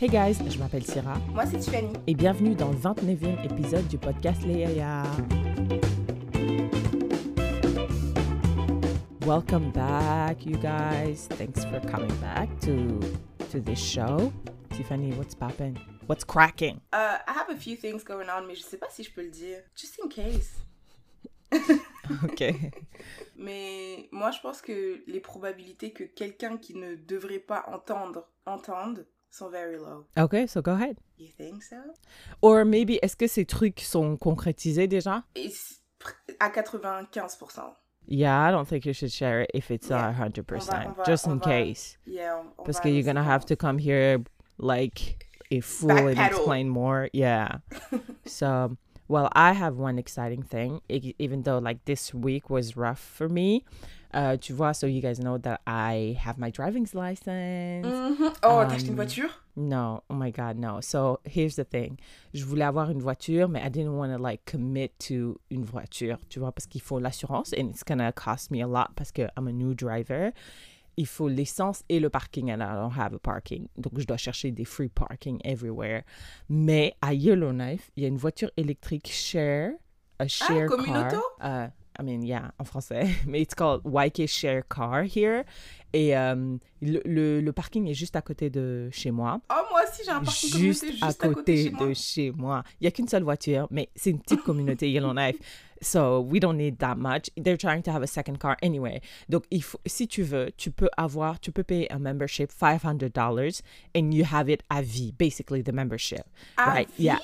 Hey guys, je m'appelle Syrah. Moi, c'est Tiffany. Et bienvenue dans le 29e épisode du podcast Les Yaya. Welcome back, you guys. Thanks for coming back to to this show. Tiffany, what's poppin'? What's cracking? Uh, I have a few things going on, mais je sais pas si je peux le dire. Just in case. ok. Mais moi, je pense que les probabilités que quelqu'un qui ne devrait pas entendre entende sont very low. Ok, so go ahead. You think so? Or maybe, est-ce que ces trucs sont concrétisés déjà? C- à 95%. Yeah, I don't think you should share it if it's Yeah. a 100%, On va- just in va- case. Yeah, on- on Parce que you're gonna have to come here like a fool and explain more. Yeah. so, well, I have one exciting thing, even though like this week was rough for me. Uh, tu vois, so you guys know that I have my driving's license. Mhm. Oh, t'as acheté une Um, voiture? No, oh my God, no. So here's the thing. Je voulais avoir une voiture, mais I didn't want to like commit to une voiture, tu vois, parce qu'il faut l'assurance and it's gonna cost me a lot parce que I'm a new driver. Il faut l'essence et le parking and I don't have a parking. Donc je dois chercher des free parking everywhere. Mais à Yellowknife, il y a une voiture électrique share, a share car. communauto? Uh, I mean, yeah, en français. Mais it's called YK Share Car here? Et euh, le, le, le parking est juste à côté de chez moi Oh, moi aussi, j'ai un parking juste, à côté, chez moi. de chez moi. Il n'y a qu'une seule voiture, mais c'est une petite communauté Yellowknife. So we don't need that much. They're trying to have a second car anyway. Donc il faut, si tu veux, tu peux avoir, tu peux payer un membership $500 and you have it à vie, basically the membership. À right? vie? Yeah.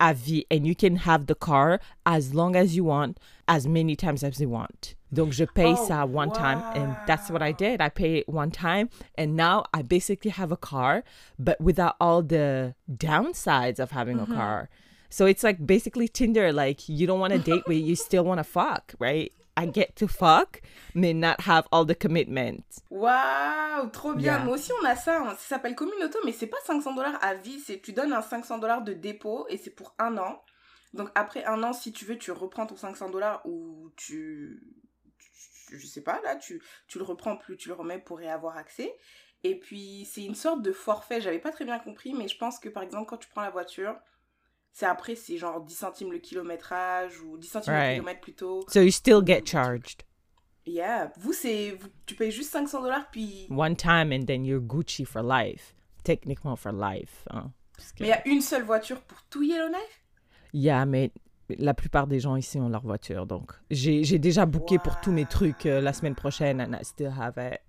À vie. And you can have the car as long as you want, as many times as you want. Donc je paye Oh, ça one time and that's what I did. I pay it one time and now I basically have a car but without all the downsides of having a mm-hmm. car. So it's like basically Tinder like you don't want to date but you still want to fuck, right? I get to fuck but not have all the commitment. Waouh, trop bien. Yeah. Nous aussi, on a ça. hein. Ça s'appelle Communauto, mais c'est pas 500 dollars à vie. C'est tu donnes un 500 dollars de dépôt et c'est pour un an. Donc après un an, si tu veux, tu reprends ton 500 dollars ou tu, tu- je sais pas là, tu, tu le reprends plus, tu le remets pour y avoir accès. Et puis c'est une sorte de forfait. J'avais pas très bien compris, mais je pense que par exemple quand tu prends la voiture, c'est après c'est genre 10 centimes le kilométrage ou 10 centimes Right. le kilomètre plutôt. So you still get charged Yeah, vous c'est tu payes juste 500 dollars puis one time and then you're Gucci for life. Techniquement for life. hein. Que- Mais il y a une seule voiture pour tout Yellowknife? Yeah, mais la plupart des gens ici ont leur voiture, donc j'ai j'ai déjà booké pour tous mes trucs euh, la semaine prochaine and I still have it.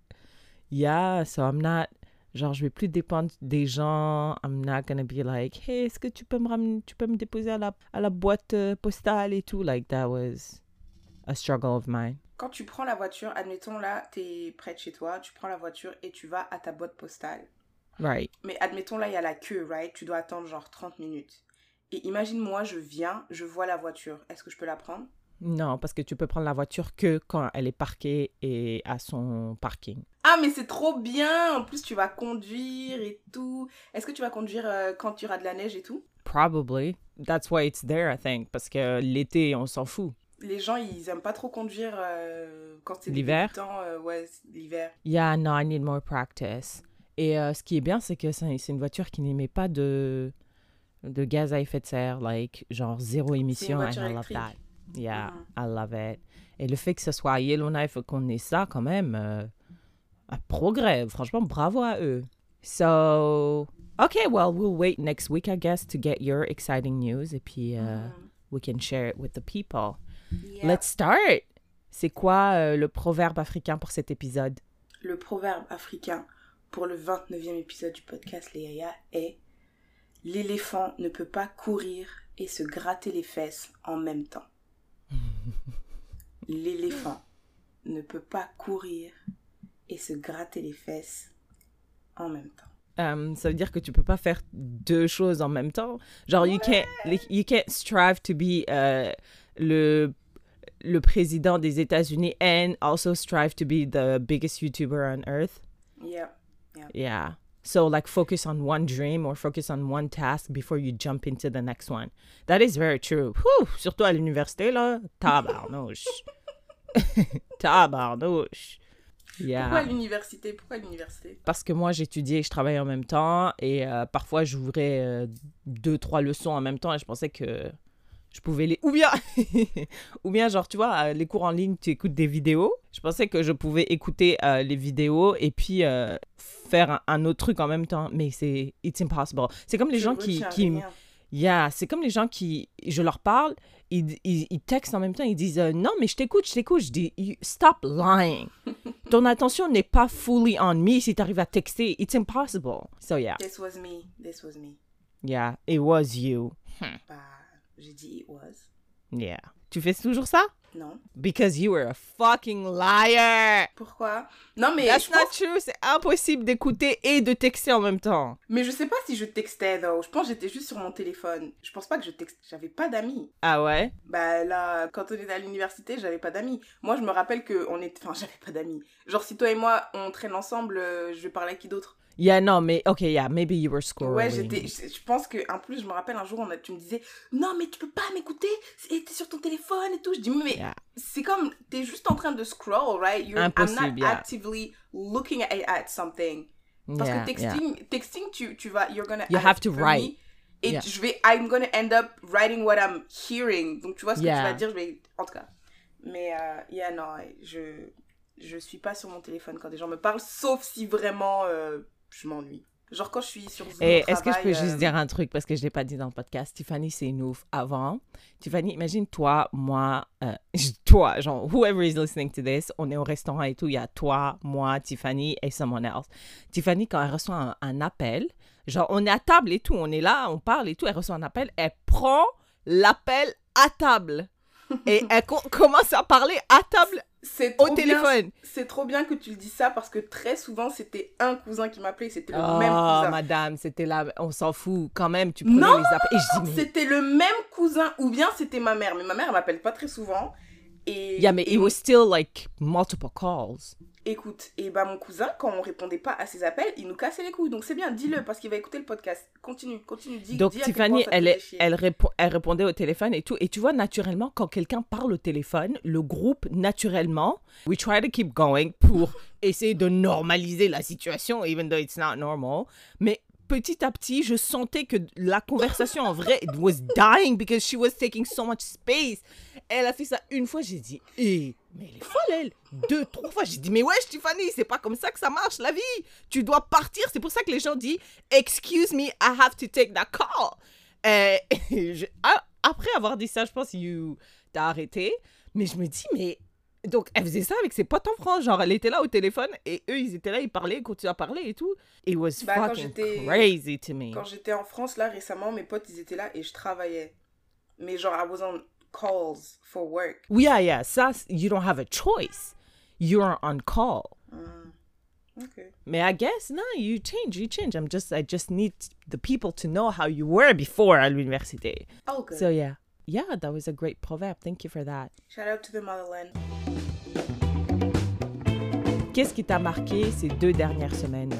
Yeah, so I'm not... Genre, je vais plus dépendre des gens. I'm not gonna be like, hey, est-ce que tu peux me ramener, tu peux me déposer à la, à la boîte euh, postale et tout? Like, that was a struggle of mine. Quand tu prends la voiture, admettons là, t'es près de chez toi, tu prends la voiture et tu vas à ta boîte postale. Right. Mais admettons là, il y a la queue, right? Tu dois attendre genre 30 minutes. Et imagine moi, je viens, je vois la voiture. Est-ce que je peux la prendre? Non, parce que tu peux prendre la voiture que quand elle est parquée et à son parking. Ah mais c'est trop bien En plus, tu vas conduire et tout. Est-ce que tu vas conduire euh, quand il y aura de la neige et tout? Probably. That's why it's there, I think. Parce que l'été, on s'en fout. Les gens, ils aiment pas trop conduire euh, quand c'est L'hiver? euh, ouais, l'hiver. Yeah, no, I need more practice. Et euh, ce qui est bien, c'est que c'est une voiture qui n'émet pas de, de gaz à effet de serre, like, genre zéro émission, and voiture I love that. Yeah, Mhm. I love it. Et le fait que ce soit Yellowknife qu'on ait ça, quand même, euh, un progrès. Franchement, bravo à eux. So, okay, well, we'll wait next week, I guess, to get your exciting news. Et puis, euh, we can share it with the people. Yeah. Let's start! C'est quoi euh, le proverbe africain pour cet épisode? Le proverbe africain pour le 29e épisode du podcast Les Yaya est L'éléphant ne peut pas courir et se gratter les fesses en même temps. L'éléphant ne peut pas courir et se gratter les fesses en même temps. Euh, ça veut dire que tu peux pas faire deux choses en même temps? Genre, you can't, you can't strive to be euh, le, le président des États-Unis and also strive to be the biggest YouTuber on earth? Yeah. Yeah. So, like, focus on one dream or focus on one task before you jump into the next one. That is very true. Whew, surtout à l'université, là. Tabarnouche. Tabarnouche. Yeah. Pourquoi l'université? Pourquoi l'université? Parce que moi, j'étudiais et je travaillais en même temps. Et euh, parfois, j'ouvrais euh, deux, trois leçons en même temps. Et je pensais que je pouvais les... Ou bien, ou bien genre, tu vois, euh, les cours en ligne, tu écoutes des vidéos. Je pensais que je pouvais écouter euh, les vidéos et puis euh, faire un, un autre truc en même temps. Mais c'est... It's impossible. C'est comme les gens qui... qui. Yeah, c'est comme les gens qui... Je leur parle, ils, ils, ils textent en même temps, ils disent euh, Non, mais je t'écoute, je t'écoute. Je dis Stop lying. Ton attention n'est pas fully on me si tu arrives à texter. It's impossible. So yeah, This was me. This was me. yeah, it was you. Bah, j'ai dit it was. Yeah. Tu fais toujours ça? Non. Because you were a fucking liar. Pourquoi? Non, mais That's je not pense- true. C'est impossible d'écouter et de texter en même temps. Mais je sais pas si je textais, though. Je pense que j'étais juste sur mon téléphone. Je pense pas que je textais. J'avais pas d'amis. Ah ouais? Bah là, quand on était à l'université, j'avais pas d'amis. Moi, je me rappelle que on était... Enfin, j'avais pas d'amis. Genre, si toi et moi, on traîne ensemble, euh, je vais parler à qui d'autre? Yeah, non, mais ok, yeah, maybe you were scrolling. Ouais, j'étais... Je pense que, en plus, je me rappelle un jour, on a... tu me disais « Non, mais tu peux pas m'écouter T'es sur ton téléphone et tout. » Je dis « Mais Yeah. c'est comme... T'es juste en train de scroll, right? You're, I'm Impossible, not yeah. actively looking at, at something. » Parce Yeah, que texting, texting tu, tu vas, you're gonna You have to write. me, et je vais, I'm gonna end up writing what I'm hearing. Donc tu vois ce que tu vas dire, je vais, en tout cas. Mais, euh, yeah, non, je, je suis pas sur mon téléphone quand des gens me parlent, sauf si vraiment euh, je m'ennuie. Genre quand je suis sur Zoom Et au est-ce que je peux juste euh, dire un truc? Parce que je l'ai pas dit dans le podcast? Tiffany, c'est une ouf. Avant, Tiffany, imagine toi, moi, euh, toi, genre, whoever is listening to this, on est au restaurant et tout, il y a toi, moi, Tiffany et someone else. Tiffany, quand elle reçoit un, un appel, genre, on est à table et tout, on est là, on parle et tout, elle reçoit un appel, elle prend l'appel à table. Et elle co- commence à parler à table c'est au téléphone. C'est trop bien que tu le dis ça parce que très souvent c'était un cousin qui m'appelait, c'était le Oh, même cousin. madame, c'était là, on s'en fout quand même, tu prenais Non, les appels. Mais C'était le même cousin ou bien c'était ma mère, mais ma mère elle m'appelle pas très souvent. Et, Yeah, mais et it was still like multiple calls. Écoute, et bah mon cousin, quand on répondait pas à ses appels, il nous cassait les couilles. Donc c'est bien, dis-le parce qu'il va écouter le podcast. Continue, continue, dis. Donc dis Tiffany, elle, est- elle, répond, elle répondait au téléphone et tout. Et tu vois, naturellement, quand quelqu'un parle au téléphone, le groupe, naturellement, we try to keep going pour essayer de normaliser la situation, even though it's not normal. Mais petit à petit, je sentais que la conversation en vrai it was dying because she was taking so much space. Elle a fait ça une fois, j'ai dit, eh, mais elle est folle, elle. Deux, trois fois, j'ai dit, mais ouais, Tiffany, c'est pas comme ça que ça marche, la vie. Tu dois partir. C'est pour ça que les gens disent, excuse me, I have to take that call. Euh, je- a- après avoir dit ça, je pense que you- t'as arrêté. Mais je me dis, mais. Donc, elle faisait ça avec ses potes en France. Genre, elle était là au téléphone et eux, ils étaient là, ils parlaient, ils continuaient à parler et tout. It was Bah, fucking crazy to me. Quand j'étais en France, là, récemment, mes potes, ils étaient là et je travaillais. Mais genre, I was on calls for work. Yeah, yeah. Ça, you don't have a choice. You're on call. Hmm. Ok. May I guess, no, you change, you change. I'm just, I just need the people to know how you were before at l'université. All good. So, yeah. Yeah, that was a great proverb. Thank you for that. Shout out to the motherland. Qu'est-ce qui t'a marqué ces deux dernières semaines?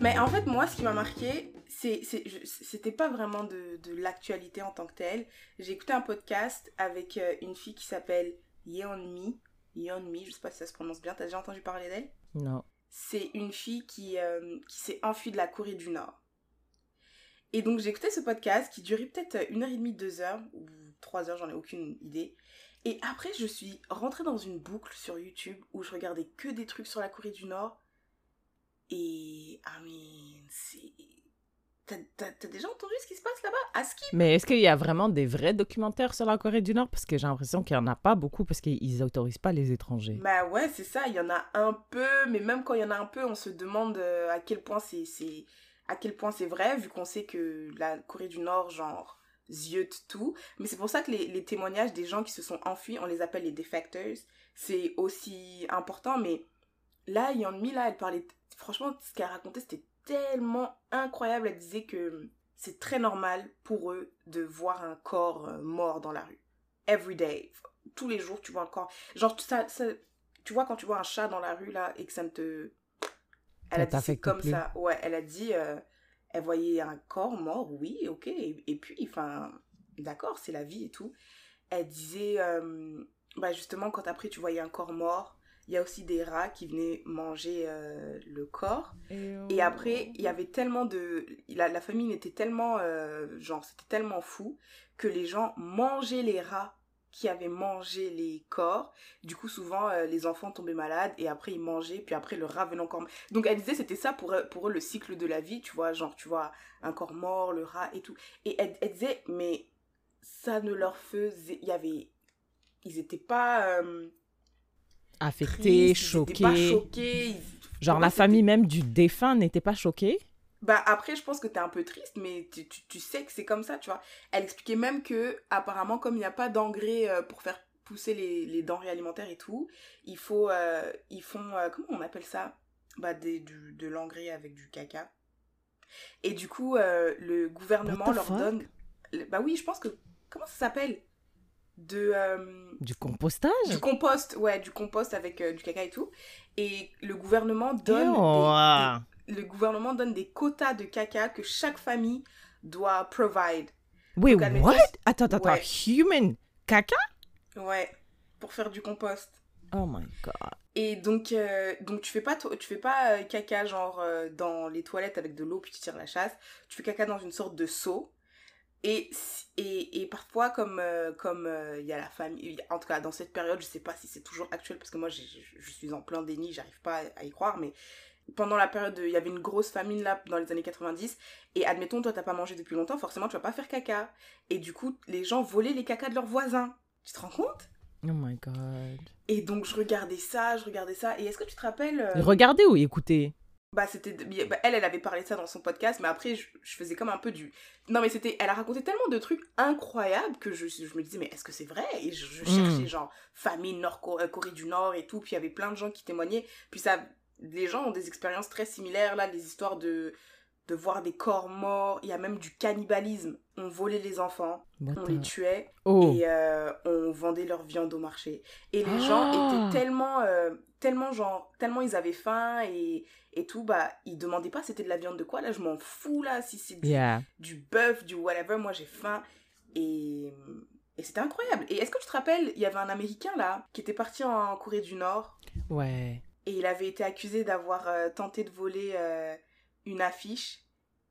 Mais en fait, moi, ce qui m'a marqué, c'est, c'est- je- c'était pas vraiment de, de l'actualité en tant que telle. J'ai écouté un podcast avec euh, une fille qui s'appelle Yeonmi. Yeonmi, je sais pas si ça se prononce bien. T'as déjà entendu parler d'elle? Non. C'est une fille qui, euh, qui s'est enfuie de la Corée du Nord. Et donc, j'ai écouté ce podcast qui durait peut-être une heure et demie, deux heures, ou trois heures, j'en ai aucune idée. Et après, je suis rentrée dans une boucle sur YouTube où je regardais que des trucs sur la Corée du Nord. Et, I mean, c'est... T'as, déjà entendu ce qui se passe là-bas? À Skip Mais est-ce qu'il y a vraiment des vrais documentaires sur la Corée du Nord? Parce que j'ai l'impression qu'il n'y en a pas beaucoup parce qu'ils n'autorisent pas les étrangers. Bah ouais, c'est ça, il y en a un peu, mais même quand il y en a un peu, on se demande euh, à quel point c'est à quel point c'est vrai vu qu'on sait que la Corée du Nord genre ziote tout, mais c'est pour ça que les, les témoignages des gens qui se sont enfuis, on les appelle les defectors, c'est aussi important mais là Yeonmi là, elle parlait franchement ce qu'elle racontait c'était tellement incroyable, elle disait que c'est très normal pour eux de voir un corps euh, mort dans la rue. Every day. Tous les jours, tu vois un corps. Genre, ça, ça- tu vois, quand tu vois un chat dans la rue, là, et que ça ne te... Elle Ça a dit, comme plus. ça. Ouais, elle a dit, euh, elle voyait un corps mort, oui, ok. Et, et puis, enfin, d'accord, c'est la vie et tout. Elle disait, euh, bah justement, quand après tu voyais un corps mort, il y a aussi des rats qui venaient manger euh, le corps. Et après, il y avait tellement de... La, la famille était tellement... euh, genre, c'était tellement fou que les gens mangeaient les rats qui avaient mangé les corps. Du coup, souvent, euh, les enfants tombaient malades et après, ils mangeaient. Puis après, le rat venait encore... Donc, elle disait, c'était ça pour eux, pour eux le cycle de la vie, tu vois. Genre, tu vois, un corps mort, le rat et tout. Et elle, elle disait, mais ça ne leur faisait... Il y avait... Ils étaient pas... euh, Affecté, tristes, ils étaient pas choqué. choqués. ils- Genre la famille même du défunt n'était pas choquée? Bah après, je pense que t'es un peu triste, mais tu, tu, tu sais que c'est comme ça, tu vois. Elle expliquait même que, apparemment, comme il n'y a pas d'engrais euh, pour faire pousser les, les denrées alimentaires et tout, il faut, euh, ils font, euh, comment on appelle ça? Bah des, du, de l'engrais avec du caca. Et du coup, euh, le gouvernement leur fuck? donne... Bah oui, je pense que... Comment ça s'appelle? De... euh, Du compostage? du compost, ouais, du compost avec euh, du caca et tout. Et le gouvernement donne Ew. des- des- le gouvernement donne des quotas de caca que chaque famille doit provide. Admettons- what? Attends, attends, Ouais. attends. Human caca? Ouais, pour faire du compost. Oh my god. Et donc, euh, donc tu fais pas, tu fais pas caca genre dans les toilettes avec de l'eau puis tu tires la chasse. Tu fais caca dans une sorte de seau. Et, et, et parfois, comme euh, comme euh, il y a la famille, en tout cas dans cette période, je sais pas si c'est toujours actuel parce que moi je je suis en plein déni, j'arrive pas à, y croire, mais pendant la période, de- il y avait une grosse famine là dans les années 90. Et admettons, toi t'as pas mangé depuis longtemps, forcément tu vas pas faire caca. Et du coup, les gens volaient les cacas de leurs voisins. Tu te rends compte? Oh my god. Et donc je regardais ça, je regardais ça. Et est-ce que tu te rappelles euh, Regardez ou écoutez? Bah c'était bah, elle elle avait parlé de ça dans son podcast mais après je, je faisais comme un peu du non mais c'était elle a raconté tellement de trucs incroyables que je, je me disais mais est-ce que c'est vrai? Et je, je Mm. cherchais genre famine Nord Corée, Corée du Nord et tout puis il y avait plein de gens qui témoignaient puis ça les gens ont des expériences très similaires là les histoires de de voir des corps morts il y a même du cannibalisme on volait les enfants on les tuait Oh. et euh, on vendait leur viande au marché. Et les Ah. gens étaient tellement, euh, tellement genre, tellement ils avaient faim et, et tout, bah ils demandaient pas c'était de la viande de quoi. Là, je m'en fous là si c'est du, Yeah. du bœuf, du whatever. Moi, j'ai faim et et c'était incroyable. Et est-ce que tu te rappelles, il y avait un Américain là qui était parti en Corée du Nord Ouais. et il avait été accusé d'avoir euh, tenté de voler une affiche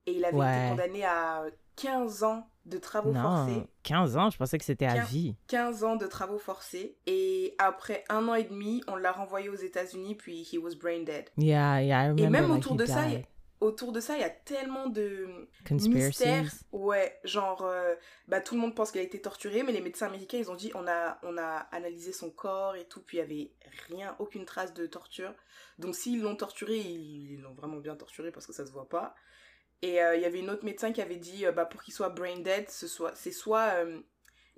et il avait Ouais. été condamné à 15 ans de travaux forcés. Non, 15 ans, je pensais que c'était à vie. 15 ans de travaux forcés et après un an et demi, on l'a renvoyé aux États-Unis puis he was brain dead. Yeah, yeah, I remember. Et même like, autour de ça, died. Autour de ça, il y a tellement de mystères. Ouais, genre euh, bah tout le monde pense qu'il a été torturé mais les médecins américains, ils ont dit on a on a analysé son corps et tout puis il y avait rien aucune trace de torture. Donc s'ils l'ont torturé, ils l'ont vraiment bien torturé parce que ça se voit pas. Et euh, il y avait une autre médecin qui avait dit euh, bah pour qu'il soit brain dead, ce soit c'est soit euh,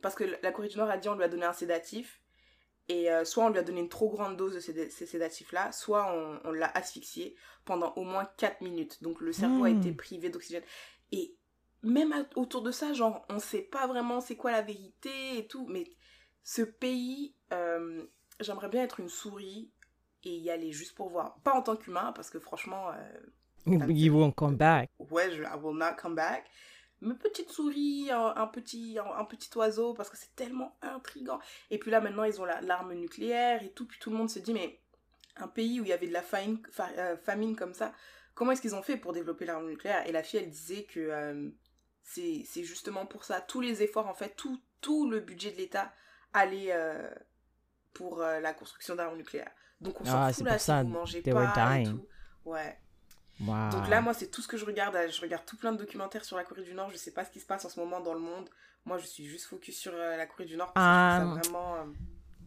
parce que la Corée du Nord a dit on lui a donné un sédatif et euh, soit on lui a donné une trop grande dose de ces, ces sédatifs-là, soit on, on l'a asphyxié pendant au moins 4 minutes. Donc le cerveau a Hmm. été privé d'oxygène. Et même à- autour de ça, genre, on sait pas vraiment c'est quoi la vérité et tout, mais ce pays, euh, j'aimerais bien être une souris et y aller juste pour voir. Pas en tant qu'humain, parce que franchement, euh, You won't come back. ouais, je, I will not come back. Mais petite souris, un, un petit, un, un petit oiseau, parce que c'est tellement intriguant. Et puis là, maintenant, ils ont la- l'arme nucléaire et tout. Puis tout le monde se dit, mais un pays où il y avait de la famine, fa- euh, famine comme ça, comment est-ce qu'ils ont fait pour développer l'arme nucléaire? Et la fille, elle disait que euh, c'est justement pour ça. Tous les efforts, en fait, tout, tout le budget de l'État allait euh, pour la construction d'armes nucléaires. Donc on s'en Ah, fout là si vous mangez pas et tout. Ouais. Wow. Donc là, moi, c'est tout ce que je regarde. Je regarde tout plein de documentaires sur la Corée du Nord. Je sais pas ce qui se passe en ce moment dans le monde. Moi, je suis juste focus sur euh, la Corée du Nord parce que je trouve ça vraiment. euh,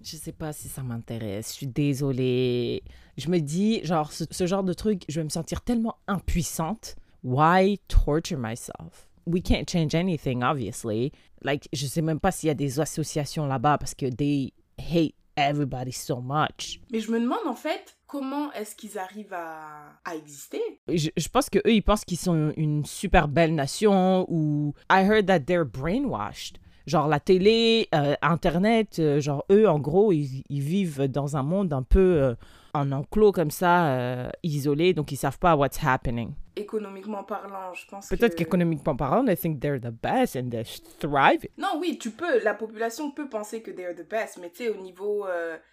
Je sais pas si ça m'intéresse. Je suis désolée. Je me dis, genre, ce, ce genre de truc, je vais me sentir tellement impuissante. Why torture myself? We can't change anything, obviously. Like, je sais même pas s'il y a des associations là-bas parce que they hate everybody so much. Mais je me demande en fait comment est-ce qu'ils arrivent à, à exister? Je, je pense que eux, ils pensent qu'ils sont une super belle nation ou I heard that they're brainwashed. Genre la télé, euh, Internet, euh, genre eux, en gros, ils, ils vivent dans un monde un peu euh, en enclos comme ça, isolé, donc ils savent pas what's happening. Économiquement parlant, je pense Peut-être que... qu'économiquement parlant, they think they're the best and they thrive. Non, oui, tu peux. La population peut penser que they're the best, mais tu sais, au niveau...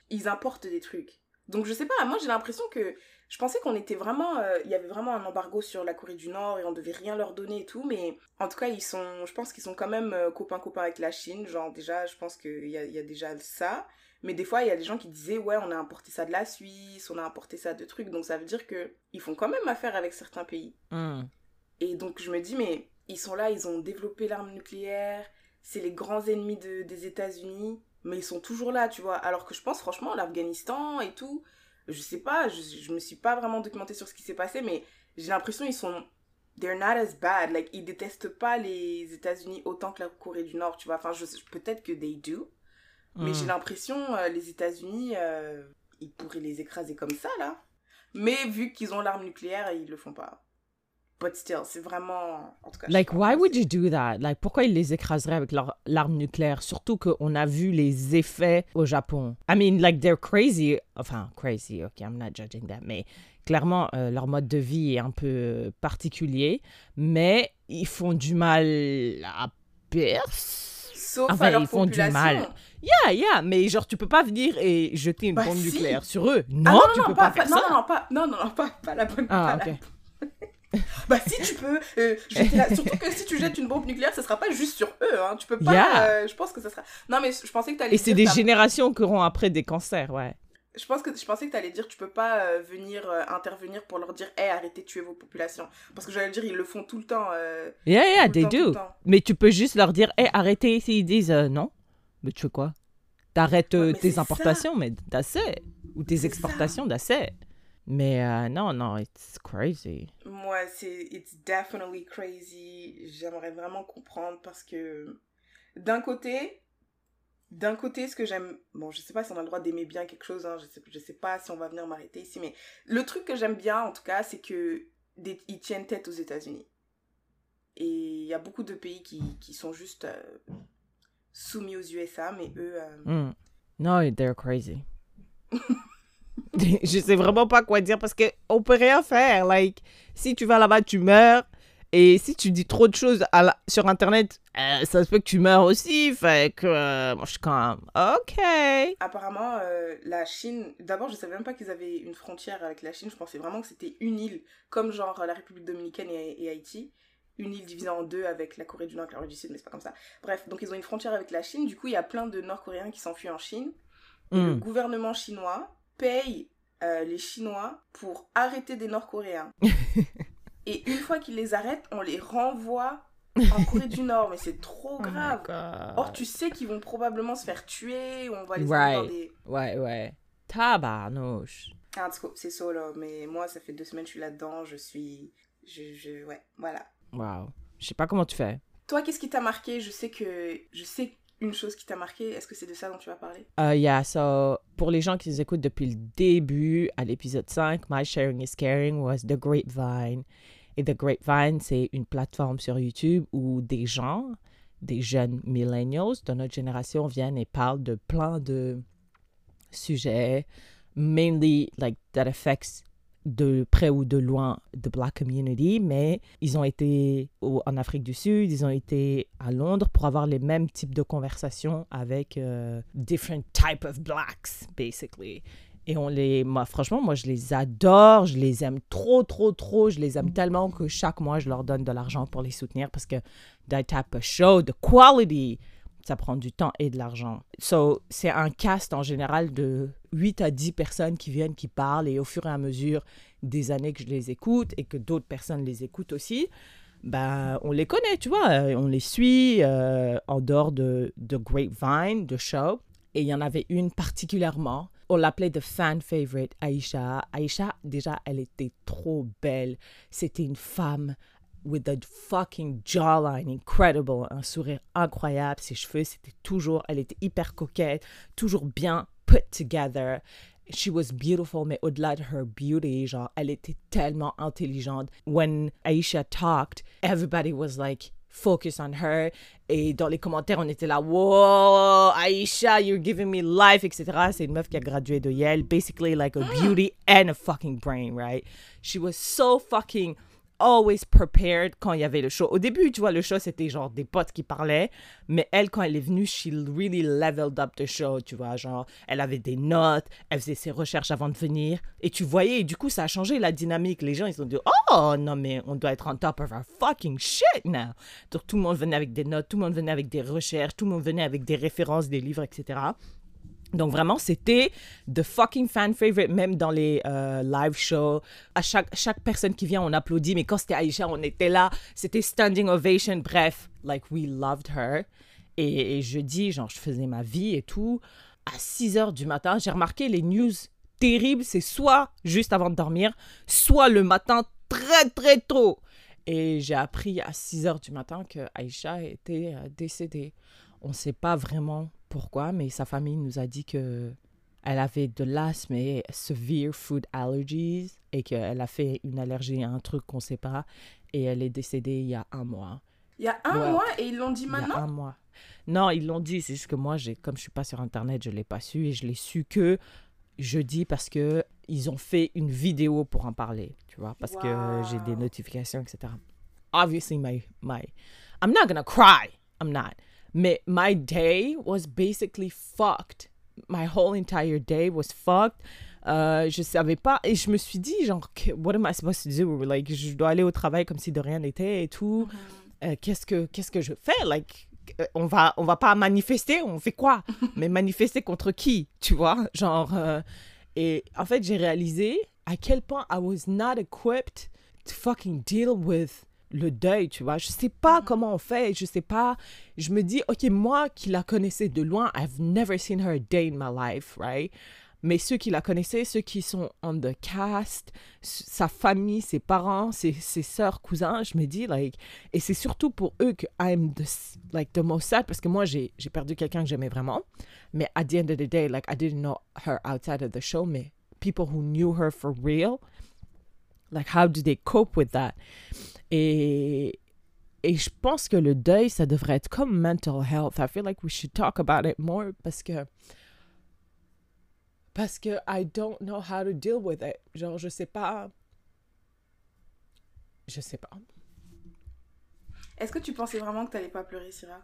ils importent des trucs. Donc je sais pas, moi j'ai l'impression que je pensais qu'on était vraiment euh, il y avait vraiment un embargo sur la Corée du Nord et on devait rien leur donner et tout mais en tout cas ils sont je pense qu'ils sont quand même euh, copains copains avec la Chine, genre déjà je pense qu'il y a, y a déjà ça. Mais des fois, il y a des gens qui disaient, ouais, on a importé ça de la Suisse, on a importé ça de trucs. Donc ça veut dire que ils font quand même affaire avec certains pays. Hmm. Et donc je me dis, mais ils sont là, ils ont développé l'arme nucléaire, c'est les grands ennemis de- des États-Unis, mais ils sont toujours là, tu vois. Alors que je pense, franchement, l'Afghanistan et tout, je sais pas, je, je me suis pas vraiment documentée sur ce qui s'est passé, mais j'ai l'impression ils sont. They're not as bad. Like, ils détestent pas les États-Unis autant que la Corée du Nord, tu vois. Enfin, je, peut-être que they do, mais Hmm. j'ai l'impression, euh, les États-Unis, euh, ils pourraient les écraser comme ça, là. Mais vu qu'ils ont l'arme nucléaire, ils le font pas. But still, c'est vraiment. En tout cas, je sais Like, why would you do that? Like, pourquoi ils les écraseraient avec leur l'arme nucléaire? Surtout qu'on a vu les effets au Japon. I mean, like, they're crazy. Enfin, crazy, ok, I'm not judging that. Mais clairement, euh, leur mode de vie est un peu particulier. Mais ils font du mal à personne. Sauf Enfin, à leur ils font du population. mal. Yeah, yeah, mais genre, tu peux pas venir et jeter une Bah, bombe si. nucléaire sur eux. Ah Non, tu peux pas, faire non, ça. non, non, pas, non, non, non, pas, pas la bonne. Ah, pas la-. Bah si tu peux, euh, jeter surtout que si tu jettes une bombe nucléaire, ça sera pas juste sur eux, hein. Tu peux pas. Yeah. euh, je pense que ça sera. Non mais je pensais que t'allais. Et c'est des générations qui auront après des cancers, ouais. Je pense que je pensais que t'allais dire tu peux pas euh, venir intervenir pour leur dire, hé arrêtez de tuer vos populations, parce que j'allais dire ils le font tout le temps. Yeah, yeah, they temps, do. Mais tu peux juste leur dire, hé, arrêtez. S'ils disent non, mais tu fais quoi? T'arrêtes Ouais, mais tes importations, mais that's it. Ou tes exportations, it. Mais euh, non, non, it's crazy. Moi, c'est it's definitely crazy. J'aimerais vraiment comprendre parce que d'un côté, d'un côté, ce que j'aime, bon, je sais pas si on a le droit d'aimer bien quelque chose, hein, je sais, je sais pas si on va venir m'arrêter ici, mais le truc que j'aime bien en tout cas, c'est que des- ils tiennent tête aux États-Unis. Et il y a beaucoup de pays qui, qui sont juste euh, soumis aux USA, mais eux, euh, Mm. No, they're crazy. je sais vraiment pas quoi dire parce que on peut rien faire. Like, si tu vas là-bas, tu meurs. Et si tu dis trop de choses à la- sur Internet, euh, ça se peut que tu meurs aussi. Fait que euh, moi, je suis comme, OK. Apparemment, euh, la Chine. D'abord, je savais même pas qu'ils avaient une frontière avec la Chine. Je pensais vraiment que c'était une île, comme genre la République dominicaine et, et Haïti. Une île divisée en deux avec la Corée du Nord et la Corée du Sud, mais c'est pas comme ça. Bref, donc ils ont une frontière avec la Chine. Du coup, il y a plein de Nord-Coréens qui s'enfuient en Chine. Le Mm. gouvernement chinois paye euh, les Chinois pour arrêter des Nord-Coréens. et une fois qu'ils les arrêtent, on les renvoie en Corée du Nord. Mais c'est trop Oh grave. Or, tu sais qu'ils vont probablement se faire tuer, ou on va les Right. des. Ouais, ouais. Tabarnouche. Ah, c'est là, mais moi ça fait deux semaines que je suis là-dedans, je suis. Je, je. Ouais, voilà. Wow. Je sais pas comment tu fais. Toi, qu'est-ce qui t'a marqué? Je sais que. Je sais une chose qui t'a marqué, est-ce que c'est de ça dont tu vas parler? Uh, yeah, so pour les gens qui nous écoutent depuis le début à l'épisode 5, My Sharing is Caring was The Grapevine. Et The Grapevine, c'est une plateforme sur YouTube où des gens, des jeunes millennials de notre génération viennent et parlent de plein de sujets, mainly like that affects de près ou de loin the black community, mais ils ont été en Afrique du Sud, ils ont été à Londres pour avoir les mêmes types de conversations avec euh, different type of blacks, basically. Et on les, moi, franchement, moi, je les adore, je les aime trop, trop, trop, je les aime tellement que chaque mois, je leur donne de l'argent pour les soutenir parce que that type of show, the quality, ça prend du temps et de l'argent. So, c'est un cast en général de 8 à 10 personnes qui viennent, qui parlent, et au fur et à mesure des années que je les écoute et que d'autres personnes les écoutent aussi, ben, on les connaît, tu vois, euh, on les suit euh, en dehors de, de Grapevine, de show. Et il y en avait une particulièrement, on l'appelait The Fan Favorite, Aïcha. Aïcha, déjà, elle était trop belle. C'était une femme with a fucking jawline incredible, un sourire incroyable, ses cheveux, c'était toujours, elle était hyper coquette, toujours bien put together. She was beautiful, mais au-delà de her beauty, genre, elle était tellement intelligente. When Aisha talked, everybody was like, focus on her. Et dans les commentaires, on était là, wow, Aisha, you're giving me life, etc. C'est une meuf qui a gradué de Yale, basically like a beauty and a fucking brain, right? She was so fucking always prepared quand il y avait le show. Au début, tu vois, le show, c'était genre des potes qui parlaient, mais elle, quand elle est venue, she really leveled up the show, tu vois, genre, elle avait des notes, elle faisait ses recherches avant de venir, et tu voyais, du coup, ça a changé la dynamique. Les gens, ils ont dit, oh, non, mais on doit être on top of our fucking shit now. Donc, tout le monde venait avec des notes, tout le monde venait avec des recherches, tout le monde venait avec des références, des livres, etc. Donc vraiment, c'était the fucking fan favorite, même dans les euh, live shows. À chaque, chaque personne qui vient, on applaudit. Mais quand c'était Aïcha, on était là. C'était standing ovation. Bref, like, we loved her. Et, je dis, genre, je faisais ma vie et tout. À 6 heures du matin, j'ai remarqué les news terribles. C'est soit juste avant de dormir, soit le matin très, très tôt. Et j'ai appris à 6 heures du matin que Aïcha était euh, décédée. On ne sait pas vraiment pourquoi, mais sa famille nous a dit que elle avait de l'asthme et severe food allergies et qu'elle a fait une allergie à un truc qu'on ne sait pas et elle est décédée il y a un mois. Il y a un mois et ils l'ont dit maintenant Il y a un mois. Non, ils l'ont dit, c'est juste que moi, j'ai, comme je suis pas sur Internet, je l'ai pas su et je l'ai su que jeudi parce que ils ont fait une vidéo pour en parler, tu vois, parce que j'ai des notifications, etc. Obviously, my, my, I'm not gonna cry. I'm not. Mais my day was basically fucked. My whole entire day was fucked. Euh, je savais pas et je me suis dit genre what am I supposed to do? Like je dois aller au travail comme si de rien n'était et tout mm-hmm. euh, qu'est-ce que qu'est-ce que je fais? Like euh, on va on va pas manifester on fait quoi? Mais manifester contre qui tu vois? Genre euh, et en fait j'ai réalisé à quel point I was not equipped to fucking deal with le deuil, tu vois. Je sais pas mm-hmm. comment on fait, je sais pas. Je me dis, ok, moi qui la connaissais de loin, I've never seen her a day in my life, right? Mais ceux qui la connaissaient, ceux qui sont on the cast, sa famille, ses parents, ses, ses soeurs, cousins, je me dis, like, et c'est surtout pour eux que I'm the, like, the most sad, parce que moi, j'ai perdu quelqu'un que j'aimais vraiment. Mais at the end of the day, like, I didn't know her outside of the show, mais people who knew her for real, like, how do they cope with that? Et, et je pense que le deuil, ça devrait être comme mental health. I feel like we should talk about it more parce que parce que I don't know how to deal with it. Genre, je sais pas. Je sais pas. Est-ce que tu pensais vraiment que t'allais pas pleurer, Syrah?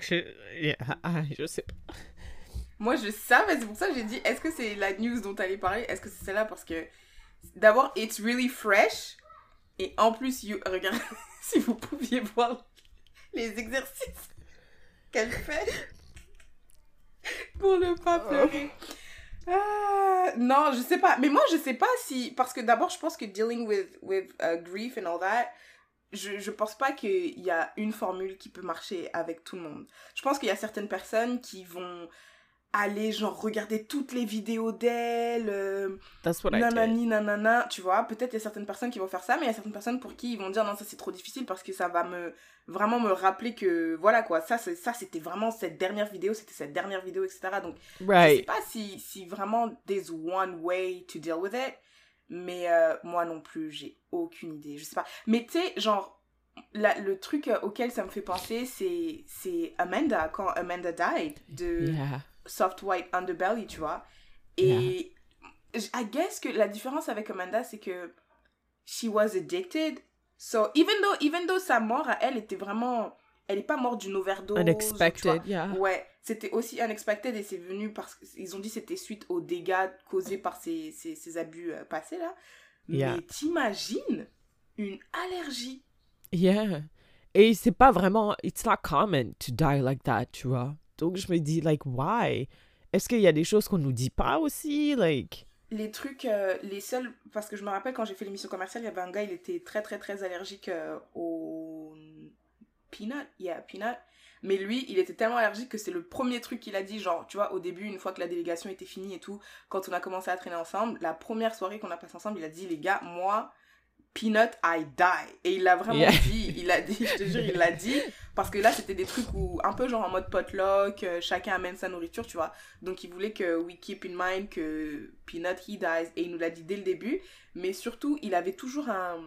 Je... Ah, je sais pas. Moi, je savais, c'est pour ça que j'ai dit, est-ce que c'est la news dont t'allais parler? Est-ce que c'est celle-là? Parce que, d'abord, it's really fresh. Et en plus, you, regarde, si vous pouviez voir les exercices qu'elle fait pour ne pas oh. pleurer. Ah, non, je sais pas. Mais moi, je sais pas si. Parce que d'abord, je pense que dealing with, with uh, grief and all that, je, je pense pas qu'il y a une formule qui peut marcher avec tout le monde. Je pense qu'il y a certaines personnes qui vont aller genre regarder toutes les vidéos d'elle euh, nanani nanana tu vois. Peut-être il y a certaines personnes qui vont faire ça mais il y a certaines personnes pour qui ils vont dire non ça c'est trop difficile parce que ça va me vraiment me rappeler que voilà quoi. Ça ça c'était vraiment cette dernière vidéo c'était cette dernière vidéo etc donc je sais pas si si vraiment there's one way to deal with it mais euh, moi non plus j'ai aucune idée je sais pas. Mais tu sais genre la, le truc auquel ça me fait penser c'est c'est Amanda quand Amanda died de soft white underbelly, tu vois. Et I guess que la différence avec Amanda, c'est que she was addicted. So even though, even though sa mort à elle était vraiment, elle est pas morte d'une overdose. Unexpected, yeah. Ouais, c'était aussi unexpected et c'est venu parce qu'ils ont dit c'était suite aux dégâts causés par ces, ces, ces abus euh, passés là. Mais t'imagines une allergie. Yeah. Et c'est pas vraiment, it's not common to die like that, tu vois. Donc je me dis, like, why? Est-ce qu'il y a des choses qu'on nous dit pas aussi? Like? Les trucs, euh, les seuls. Parce que je me rappelle quand j'ai fait l'émission commerciale, il y avait un gars, il était très très très allergique euh, au. Peanut? Yeah, peanut. Mais lui, il était tellement allergique que c'est le premier truc qu'il a dit, genre, tu vois, au début, une fois que la délégation était finie et tout, quand on a commencé à traîner ensemble, la première soirée qu'on a passée ensemble, il a dit, les gars, moi, Peanut, I die. Et il l'a vraiment dit, il a dit, je te jure, il l'a dit. Parce que là, c'était des trucs où, un peu genre en mode potluck, euh, chacun amène sa nourriture, tu vois. Donc il voulait que we keep in mind que Peanut, he dies. Et il nous l'a dit dès le début. Mais surtout, il avait toujours un.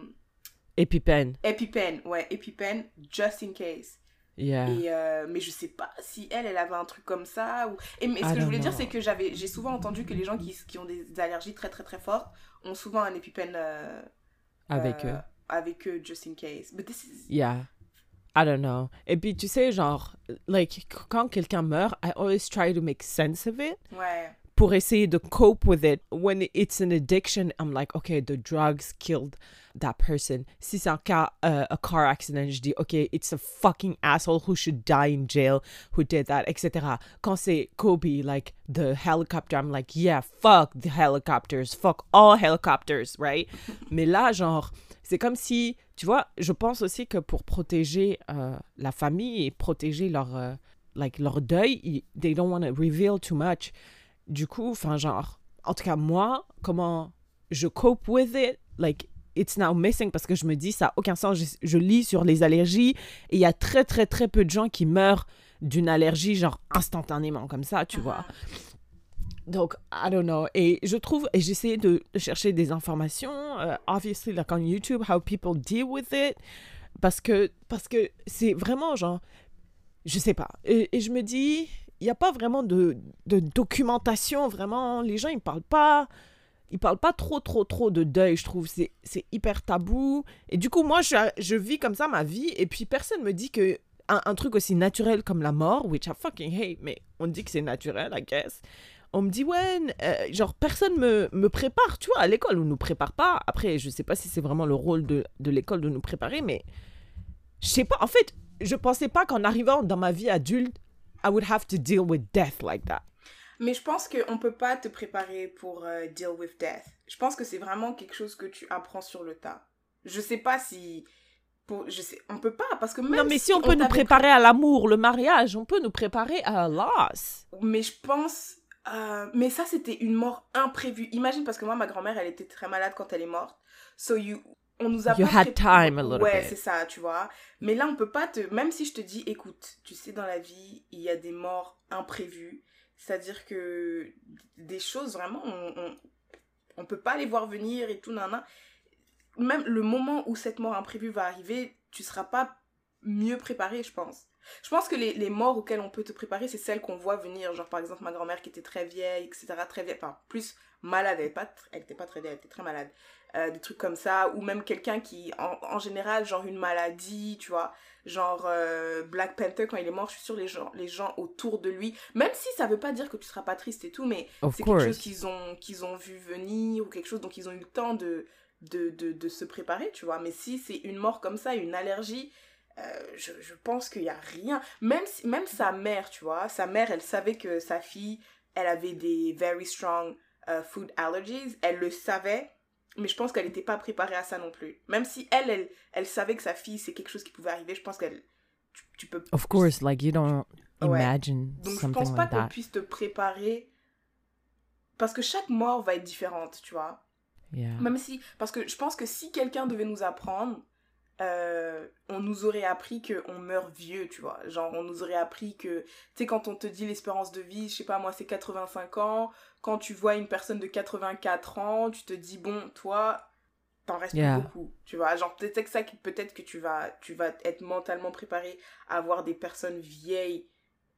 EpiPen. EpiPen, ouais, EpiPen, just in case. Yeah. Et euh, mais je sais pas si elle, elle avait un truc comme ça. Ou... Et mais ce que je voulais dire, c'est que j'avais, j'ai souvent entendu que les gens qui, qui ont des allergies très très très fortes ont souvent un EpiPen. Euh, avec eux. avec eux just in case. But this is... Yeah. I don't know. Et puis, tu sais, genre, like, quand quelqu'un meurt, I always try to make sense of it. Ouais. Pour essayer de cope with it. When it's an addiction, I'm like, okay, the drugs killed that person. Si c'est un cas, uh, a car accident, je dis, okay, it's a fucking asshole who should die in jail, who did that, etc. Quand c'est Kobe, like, the helicopter, I'm like, yeah, fuck the helicopters, fuck all helicopters, right? Mais là, genre, c'est comme si, tu vois, je pense aussi que pour protéger euh, la famille et protéger leur, euh, like, leur deuil, they don't want to reveal too much. Du coup, enfin, genre, en tout cas, moi, comment je cope with it, like, it's now missing parce que je me dis, ça n'a aucun sens. Je, je lis sur les allergies et il y a très, très, très peu de gens qui meurent d'une allergie, genre, instantanément, comme ça, tu vois. Donc, I don't know. Et je trouve, et j'essaie de, de chercher des informations, euh, obviously, like on YouTube, how people deal with it. Parce que, parce que c'est vraiment genre, je sais pas. Et, et je me dis, il n'y a pas vraiment de, documentation, vraiment. Les gens, ils parlent pas. Ils parlent pas trop, trop, trop de deuil, je trouve. C'est hyper tabou. Et du coup, moi, je, je vis comme ça ma vie. Et puis, personne me dit que un, truc aussi naturel comme la mort, which I fucking hate, mais on dit que c'est naturel, I guess on me dit ouais euh, genre personne me, me prépare tu vois à l'école on nous prépare pas après je sais pas si c'est vraiment le rôle de, de l'école de nous préparer mais je sais pas en fait je pensais pas qu'en arrivant dans ma vie adulte I would have to deal with death like that Mais je pense qu'on peut pas te préparer pour euh, deal with death. Je pense que c'est vraiment quelque chose que tu apprends sur le tas. Je sais pas si... Pour, je sais, on peut pas, parce que même non mais si on peut nous préparer à l'amour le mariage on peut nous préparer à la loss Mais je pense. euh, mais ça, c'était une mort imprévue. Imagine, parce que moi, ma grand-mère, elle était très malade quand elle est morte. So, you, on nous a You pas had time a little Ouais, bit. c'est ça, tu vois. Mais là, on peut pas te. Même si je te dis, écoute, tu sais, dans la vie, il y a des morts imprévues. C'est-à-dire que des choses, vraiment, on, on, on peut pas les voir venir et tout, nana. Même le moment où cette mort imprévue va arriver, tu seras pas mieux préparé, je pense. Je pense que les, les morts auxquelles on peut te préparer, c'est celles qu'on voit venir. Genre, par exemple, ma grand-mère qui était très vieille, etc. Très vieille, enfin, plus malade. Elle, est pas elle était pas très vieille, elle était très malade. Euh, des trucs comme ça. Ou même quelqu'un qui, en, en général, genre une maladie, tu vois. Genre euh, Black Panther, quand il est mort, je suis sûre les gens, les gens autour de lui. Même si ça veut pas dire que tu seras pas triste et tout, mais of c'est quelque chose qu'ils ont, qu'ils ont vu venir ou quelque chose, donc ils ont eu le temps de, de, de, de se préparer, tu vois. Mais si c'est une mort comme ça, une allergie, euh, je, je pense qu'il n'y a rien. Même, si, même sa mère, tu vois, sa mère, elle savait que sa fille, elle avait des very strong food allergies, elle le savait, mais je pense qu'elle n'était pas préparée à ça non plus. Même si elle, elle, elle savait que sa fille, c'est quelque chose qui pouvait arriver, je pense qu'elle... Tu, tu peux... of course like you don't Ouais. imagine Donc je pense pas like qu'on puisse te préparer parce que chaque mort va être différente, tu vois. yeah Même si parce que je pense que si quelqu'un devait nous apprendre euh, on nous aurait appris que on meurt vieux, tu vois. Genre on nous aurait appris que tu sais quand on te dit l'espérance de vie, je sais pas moi, c'est 85 ans, quand tu vois une personne de 84 ans, tu te dis bon, toi t'en restes plus Yeah. beaucoup, tu vois. Genre peut-être que ça peut-être que tu vas tu vas être mentalement préparé à voir des personnes vieilles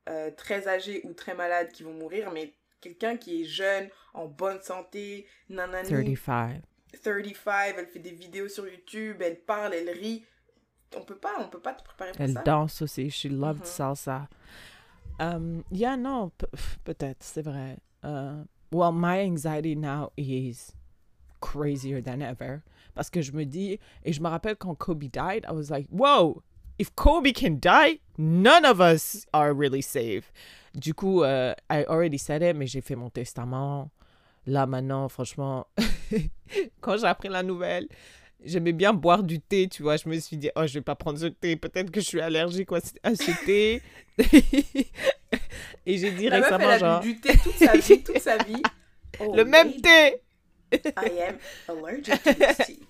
euh, très âgées ou très malades qui vont mourir, mais quelqu'un qui est jeune, en bonne santé, nanani, 35 35, elle fait des vidéos sur YouTube, elle parle, elle rit. On peut pas, on peut pas te préparer pour Elle ça. danse aussi. She loved Mhm. salsa. Um, yeah, non, pe- peut-être, c'est vrai. Uh, well, my anxiety now is crazier than ever. Parce que je me dis, et je me rappelle quand Kobe died, I was like, whoa, if Kobe can die, none of us are really safe. Du coup, uh, I already said it, mais j'ai fait mon testament. Là, maintenant, franchement, quand j'ai appris la nouvelle, j'aimais bien boire du thé, tu vois. Je me suis dit, oh, je vais pas prendre ce thé. Peut-être que je suis allergique à ce- thé. Et j'ai dit La meuf, récemment, elle a genre, du thé toute sa vie, toute sa vie. Oh, le même baby, thé I am allergic to this tea.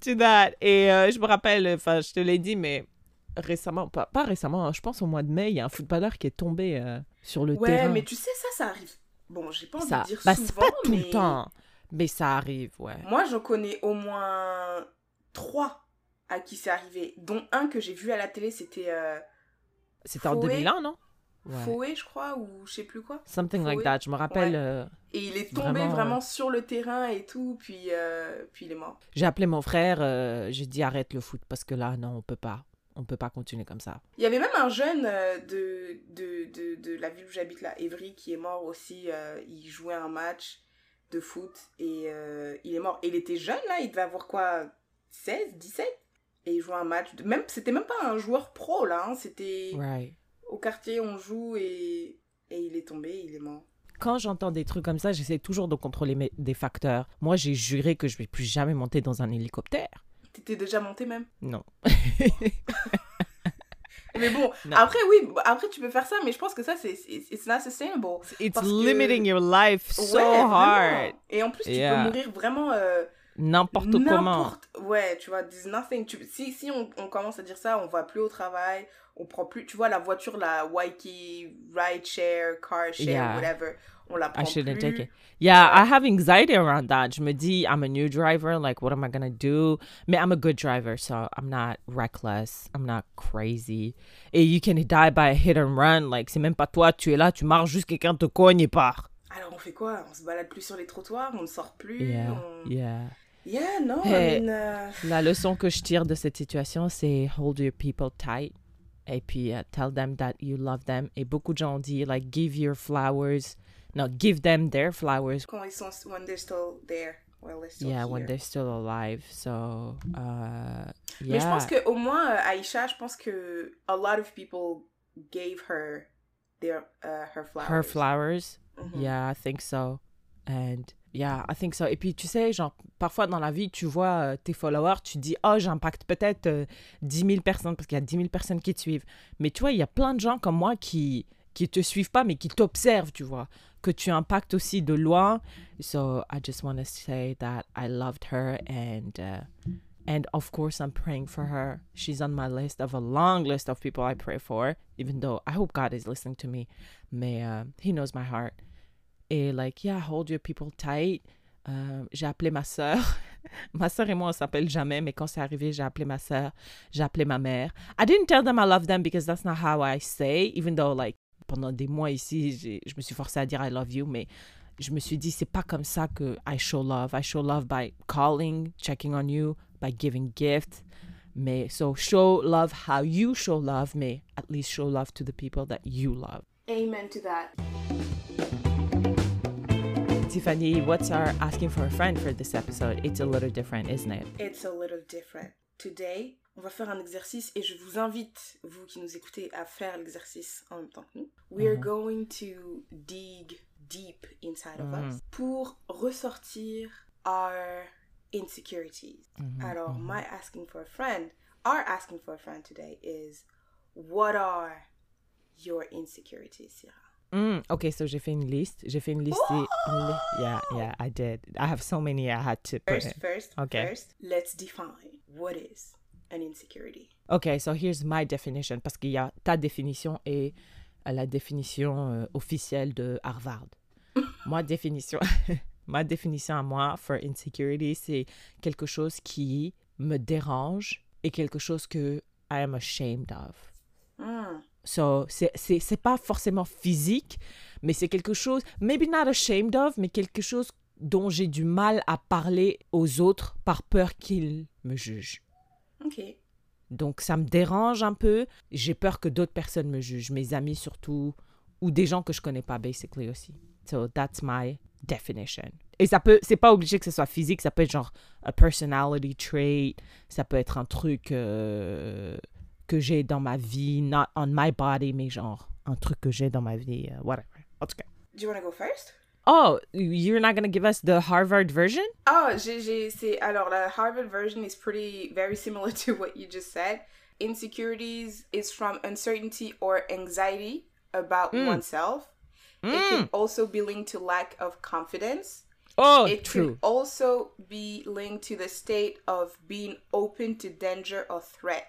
to that. Et euh, je me rappelle, enfin, je te l'ai dit, mais récemment, pas, pas récemment, hein, je pense au mois de mai, il y a un footballeur qui est tombé euh, sur le Ouais, terrain. mais tu sais, ça, ça arrive. Bon, j'ai pas envie ça, de dire bah, souvent, pas tout mais le temps, mais ça arrive, ouais. moi, j'en connais au moins trois à qui c'est arrivé, dont un que j'ai vu à la télé, c'était... euh, C'était en Fouet. 2001, non? Ouais. Fouet, je crois, ou je sais plus quoi. Something like that. Je me rappelle, Ouais. euh, Et il est tombé Vraiment, vraiment, ouais. sur le terrain et tout, puis, euh, puis il est mort. j'ai appelé mon frère, euh, j'ai dit arrête le foot parce que là, non, on peut pas. On peut pas continuer comme ça. Il y avait même un jeune euh, de, de, de, de la ville où j'habite là, Evry, qui est mort aussi. euh, il jouait un match de foot et euh, il est mort. Et il était jeune là, il devait avoir quoi 16, 17 Et il jouait un match. De... Même, c'était même pas un joueur pro là, hein, c'était Right. au quartier, on joue et, et il est tombé, il est mort. Quand j'entends des trucs comme ça, j'essaie toujours de contrôler mes- des facteurs. Moi, j'ai juré que je vais plus jamais monter dans un hélicoptère. T'étais déjà monté même Non. Mais bon, Non. après oui, après tu peux faire ça, mais je pense que ça c'est c'est- it's not sustainable. It's Parce que- limiting your life so Ouais, hard. Et en plus tu peux mourir vraiment euh, N'importe comment. Ouais, tu vois, there's nothing. Tu... Si, si on, on commence à dire ça, on va plus au travail, on prend plus, tu vois, la voiture, la Waiki, ride share, car share, Yeah. whatever, on la prend I shouldn't plus. take it. Yeah, I have anxiety around that. Je me dis, I'm a new driver. Like, what am I gonna do? Mais I'm a good driver, so I'm not reckless. I'm not crazy. Et you can die by a hit and run. Like, c'est même pas toi, tu es là, tu marches, juste quelqu'un te cogne et part. Alors on fait quoi? On se balade plus sur les trottoirs, on ne sort plus? Yeah, on- yeah. Yeah, non, Hey. I mean, euh, La leçon que je tire de cette situation, c'est hold your people tight. Et puis, uh, tell them that you love them. Et beaucoup de gens ont dit, like, give your flowers. No, give them their flowers quand ils sont, when they're still there, while they're still Yeah, here. when they're still alive. So, uh, yeah. Mais je pense que au moins euh, Aïcha, je pense que a lot of people gave her their uh, her flowers. her flowers? Mhm. Yeah, I think so. And yeah, I think so. Et puis, tu sais, genre, parfois dans la vie, tu vois euh, tes followers, tu dis, oh, j'impacte peut-être euh, 10 000 personnes parce qu'il y a 10 000 personnes qui te suivent. Mais tu vois, il y a plein de gens comme moi qui qui te suivent pas, mais qui t'observent, tu vois, que tu impactes aussi de loin. So, I just want to say that I loved her and uh, and of course I'm praying for her. She's on my list of a long list of people I pray for, even though I hope God is listening to me. Mais uh, he knows my heart. Et like, yeah, hold your people tight. Euh, j'ai appelé ma sœur. ma sœur et moi, on s'appelle jamais, mais quand c'est arrivé, j'ai appelé ma sœur, j'ai appelé ma mère. I didn't tell them I love them because that's not how I say, even though, like, pendant des mois ici, je me suis forcée à dire I love you, mais je me suis dit, c'est pas comme ça que I show love. I show love by calling, checking on you, by giving gifts. Mais, so show love how you show love, mais at least show love to the people that you love. Amen to that. Tiffany, what's our asking for a friend for this episode? It's a little different, isn't it? It's a little different. Today, on va faire un exercice et je vous invite, vous qui nous écoutez, à faire l'exercice en même temps que nous. We are going to dig deep inside of us pour ressortir our insecurities. Alors, my asking for a friend, our asking for a friend today is what are your insecurities, Syrah? Mm, okay, so j'ai fait une liste. J'ai fait une liste. une li- yeah, yeah, I did. I have so many I had to put First, in. first, Okay. first, let's define what is an insecurity. Okay, so here's my definition parce qu'il y a ta définition et euh, la définition euh, officielle de Harvard. Moi, définition, ma définition à moi for insecurity, c'est quelque chose qui me dérange et quelque chose que I am ashamed of. Hmm. So, c'est pas forcément physique, mais c'est quelque chose, maybe not ashamed of, mais quelque chose dont j'ai du mal à parler aux autres par peur qu'ils me jugent. Ok. Donc, ça me dérange un peu. J'ai peur que d'autres personnes me jugent, mes amis surtout, ou des gens que je connais pas, basically aussi. So, that's my definition. Et ça peut, c'est pas obligé que ce soit physique, ça peut être genre a personality trait, ça peut être un truc euh, que j'ai dans ma vie, not on my body, mais genre un truc que j'ai dans ma vie, euh, whatever. En tout cas. Do you want to go first? Oh, you're not gonna give us the Harvard version? Oh, j'ai, c'est, alors, la Harvard version is pretty, very similar to what you just said. Insecurities is from uncertainty or anxiety about hmm. oneself. It hmm. can also be linked to lack of confidence. Oh, it true. can also be linked to the state of being open to danger or threat.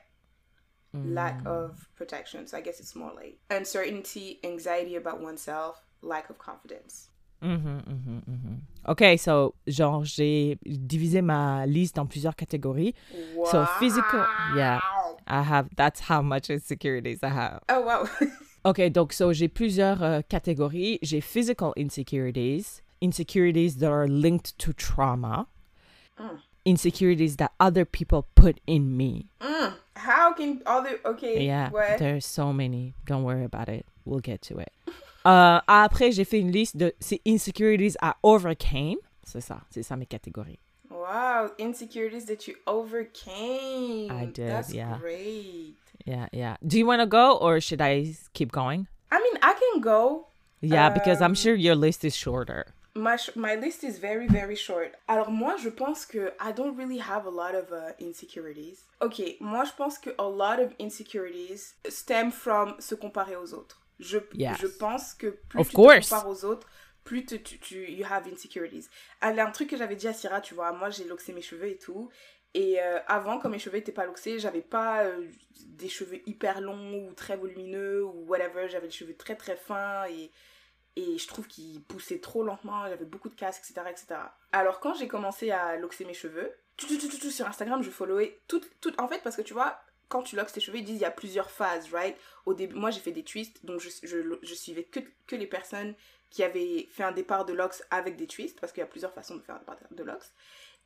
Lack hmm. of protection. So I guess it's more like uncertainty, anxiety about oneself, lack of confidence. Mhm, mhm, mhm. OK, so, genre, j'ai divisé ma liste en plusieurs catégories. So, physical, yeah. I have, that's how much insecurities I have. Oh wow. OK, donc so, j'ai plusieurs euh, catégories. J'ai physical insecurities, insecurities that are linked to trauma, Mm. insecurities that other people put in me. Mm. How can other... Ok, Yeah, ouais. there's so many. Don't worry about it. We'll get to it. Euh, après, j'ai fait une liste de ces insecurities I overcame. C'est ça, c'est ça mes catégories. Wow, insecurities that you overcame. I did, That's yeah. great. Yeah, yeah. Do you want to go or should I keep going? I mean, I can go. Yeah, because I'm Um, sure your list is shorter. My, sh- my list is very, very short. Alors moi, je pense que I don't really have a lot of uh, insecurities. Ok, moi je pense que a lot of insecurities stem from se comparer aux autres. Je, Yes. je pense que plus Of tu course. te compares aux autres, plus tu, tu, tu- you have insecurities. Alors, un truc que j'avais dit à Syrah, tu vois, moi j'ai loxé mes cheveux et tout. Et euh, avant, quand mes cheveux étaient pas loxés, j'avais pas euh, des cheveux hyper longs ou très volumineux ou whatever. J'avais les cheveux très très fins et, et je trouve qu'ils poussaient trop lentement. J'avais beaucoup de casse, etc. etc. Alors, quand j'ai commencé à loxer mes cheveux, tout, tout, tout, tout, tout, sur Instagram, je followais tout, tout. En fait, parce que tu vois, quand tu loxes tes cheveux, ils disent il y a plusieurs phases, right? Au début, moi j'ai fait des twists, donc je, je, je suivais que, que les personnes qui avaient fait un départ de locks avec des twists, parce qu'il y a plusieurs façons de faire un départ de locks.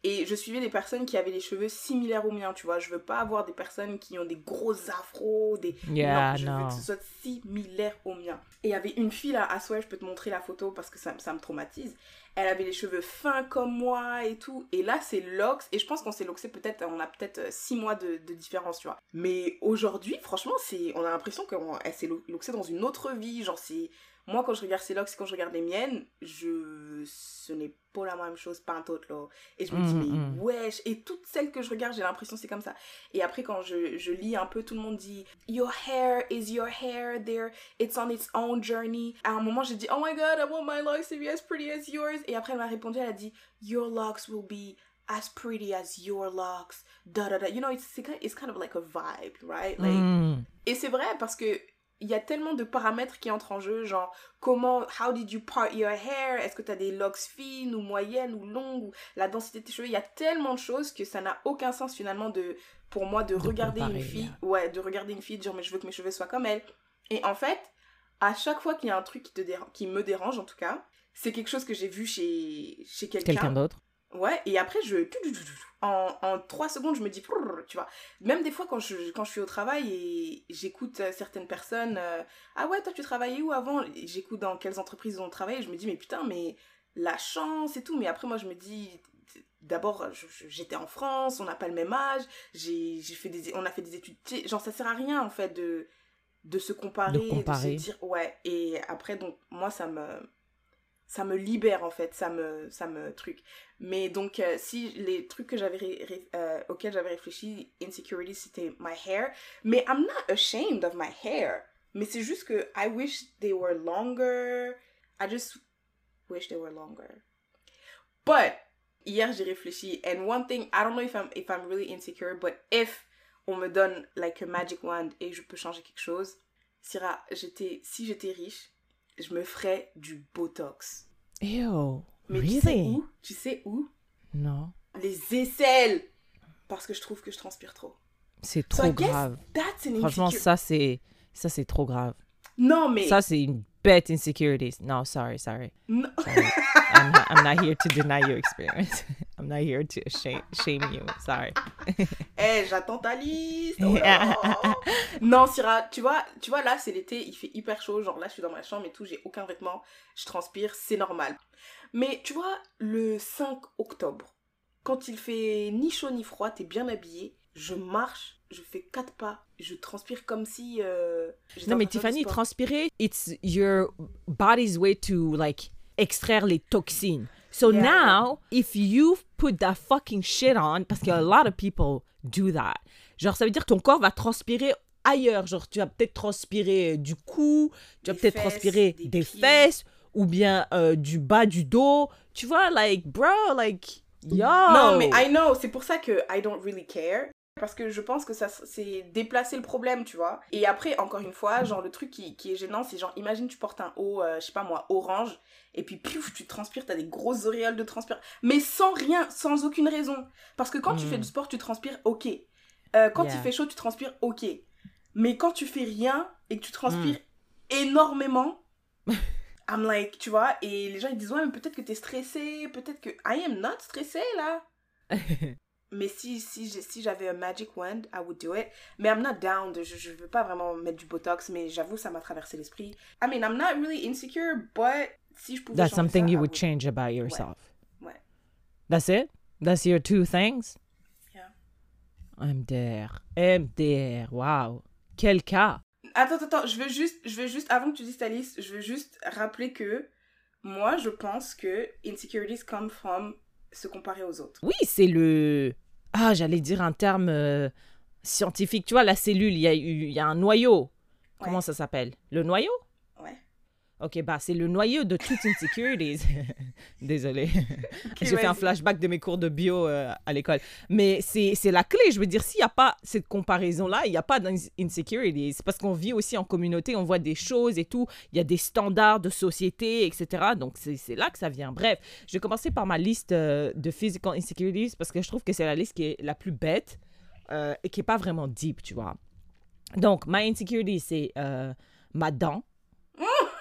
Et je suivais des personnes qui avaient les cheveux similaires aux miens, tu vois. Je veux pas avoir des personnes qui ont des gros afros, des... Yeah, non, je veux que ce soit similaire aux miens. Et il y avait une fille là, à soi, je peux te montrer la photo parce que ça, ça me traumatise. Elle avait les cheveux fins comme moi et tout. Et là, c'est Lox. Et je pense qu'on s'est loxé peut-être, on a peut-être 6 mois de, de différence, tu vois. Mais aujourd'hui, franchement, c'est, on a l'impression qu'elle s'est lo- loxée dans une autre vie. Genre, c'est. Moi, quand je regarde ses locks et quand je regarde les miennes, je... ce n'est pas la même chose, pas un tout là. Et je me dis, Mm, mais mm. wesh. Et toutes celles que je regarde, j'ai l'impression que c'est comme ça. Et après, quand je, je lis un peu, tout le monde dit Your hair is your hair, there, it's on its own journey. À un moment, j'ai dit Oh my god, I want my locks to be as pretty as yours. Et après, elle m'a répondu, elle a dit Your locks will be as pretty as your locks. Da da da. You know, it's, it's kind- it's kind of like a vibe, right? Like, Mm. et c'est vrai parce que il y a tellement de paramètres qui entrent en jeu, genre comment, how did you part your hair, est-ce que tu as des locks fines ou moyennes ou longues, ou la densité de tes cheveux, il y a tellement de choses que ça n'a aucun sens finalement de, pour moi de, De regarder comparer, une fille, ouais, de regarder une fille, dire mais je veux que mes cheveux soient comme elle. Et en fait, à chaque fois qu'il y a un truc qui, te déra- qui me dérange en tout cas, c'est quelque chose que j'ai vu chez, chez Quelqu'un d'autre. Ouais, et après, je. En, en 3 secondes, je me dis. Tu vois. Même des fois, quand je, quand je suis au travail et j'écoute euh, certaines personnes. euh, ah ouais, toi, tu travaillais où avant? J'écoute dans quelles entreprises ils ont travaillé. Je me dis, mais putain, mais la chance et tout. Mais après, moi, je me dis. D'abord, j'étais en France, on n'a pas le même âge, j'ai fait des, on a fait des études. Genre, ça sert à rien, en fait, de, de se comparer, De comparer. se dire. Ouais, et après, donc, moi, ça me ça me libère en fait, ça me, ça me truc. Mais donc, euh, si les trucs que j'avais ré- euh, auxquels j'avais réfléchi, insecurity, c'était my hair. Mais I'm not ashamed of my hair. Mais c'est juste que I wish they were longer. I just wish they were longer. But, hier j'ai réfléchi, and one thing, I don't know if I'm, if I'm really insecure, but if on me donne like a magic wand et je peux changer quelque chose, Syrah, j'étais, si j'étais riche, je me ferais du botox. Ew. Mais tu sais really? où? Tu sais où? Non. Les aisselles Parce que je trouve que je transpire trop. C'est trop grave. That's an Franchement, ça, c'est ça c'est trop grave. Non, mais... Ça, c'est une bête insecurity. No, sorry, sorry. Non. sorry. I'm, not, I'm not here to deny your experience. I'm not here to shame, shame you. Sorry. Eh, j'attends ta liste oh là là. Non, Syrah, tu vois, tu vois, là, c'est l'été, il fait hyper chaud. Genre là, je suis dans ma chambre et tout, j'ai aucun vêtement. Je transpire, c'est normal. Mais tu vois, le 5 octobre, quand il fait ni chaud ni froid, t'es bien habillé, je marche, je fais quatre pas, je transpire comme si... euh, Non, mais Tiffany, transpirer, it's your body's way to like extraire les toxines. So Yeah. now, if you put that fucking shit on, parce que a lot of people do that, genre ça veut dire que ton corps va transpirer ailleurs. Genre tu vas peut-être transpirer du cou, tu vas peut-être transpirer des fesses ou bien euh, du bas du dos. Tu vois, like, bro, like, yo. Non, mais I know, c'est pour ça que I don't really care. Parce que je pense que ça c'est déplacer le problème, tu vois. Et après, encore une fois, genre le truc qui, qui est gênant, c'est genre, imagine tu portes un haut, euh, je sais pas moi, orange, et puis piouf, tu transpires, t'as des grosses auréoles de transpire. Mais sans rien, sans aucune raison. Parce que quand tu fais du sport, tu transpires, ok. Euh, quand Yeah. il fait chaud, tu transpires, ok. Mais quand tu fais rien et que tu transpires énormément. I'm like, tu vois, et les gens ils disent ouais, mais peut-être que t'es stressé, peut-être que I am not stressé là. mais si si si j'avais un magic wand, I would do it. Mais I'm not down. Je je veux pas vraiment mettre du botox, mais j'avoue ça m'a traversé l'esprit. I mean, I'm not really insecure, but si je pouvais That's something ça, you I would change about yourself. Ouais. That's it? That's your two things? Yeah. MDR. MDR. Wow. Quel cas? Attends, attends, je veux juste, je veux juste, avant que tu dises ta liste, je veux juste rappeler que moi, je pense que insecurities come from se comparer aux autres. Oui, c'est le. Ah, j'allais dire un terme euh, scientifique. Tu vois, la cellule, il y, a eu- il y a un noyau. Comment Ouais. ça s'appelle? Le noyau? Ok, bah c'est le noyau de toutes insecurities. Désolée. Ok, J'ai fait un flashback de mes cours de bio euh, à l'école. Mais c'est la clé. Je veux dire, s'il n'y a pas cette comparaison-là, il n'y a pas d'insecurities. C'est parce qu'on vit aussi en communauté, on voit des choses et tout. Il y a des standards de société, etc. Donc, c'est c'est là que ça vient. Bref, je vais commencer par ma liste euh, de physical insecurities parce que je trouve que c'est la liste qui est la plus bête euh, et qui n'est pas vraiment deep, tu vois. Donc, ma insecurity, c'est ma dent. Pourquoi tu Je rigoles rigole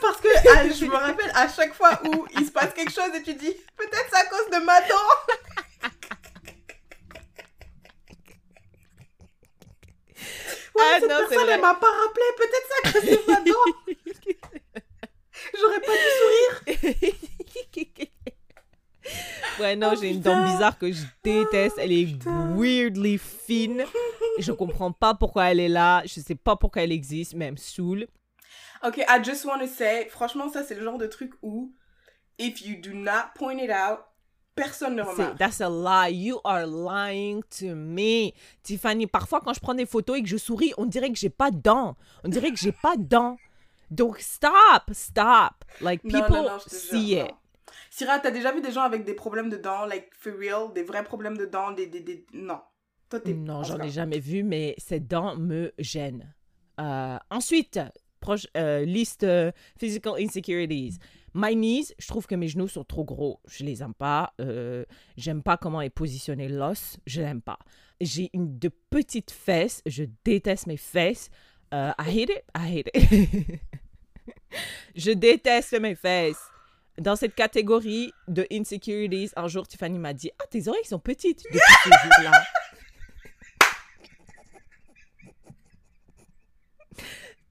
parce que ah, je me rappelle à chaque fois où il se passe quelque chose et tu dis peut-être c'est à cause de ma dent. Ouais, Ah, cette non, c'est personne vrai. elle m'a pas rappelé, peut-être c'est à cause de ma dent. J'aurais pas dû sourire. Ouais, non, Oh, j'ai une dent bizarre que je déteste. Elle est putain. weirdly fine. Je comprends pas pourquoi elle est là. Je sais pas pourquoi elle existe, mais elle me saoule. Ok, I just want to say, franchement, ça c'est le genre de truc où, if you do not point it out, personne ne remarque. That's a lie. You are lying to me. Tiffany, parfois quand je prends des photos et que je souris, on dirait que j'ai pas de dents. On dirait que j'ai pas de dents. Donc stop, stop. Like Non, people non, non, te see jure, it. non. Syrah, t'as déjà vu des gens avec des problèmes de dents, like for real, des vrais problèmes de dents, des, des, des... non. Toi t'es Non, en j'en ai jamais vu, mais cette dent me gêne. Euh, ensuite, proche, euh, liste euh, physical insecurities. My knees, je trouve que mes genoux sont trop gros. Je les aime pas. Euh, J'aime pas comment est positionné l'os. Je l'aime pas. J'ai une de petites fesses. Je déteste mes fesses. Euh, I hate it. I hate it. je déteste mes fesses. Dans cette catégorie de insecurities, un jour, Tiffany m'a dit Ah, tes oreilles sont petites depuis ce jour-là.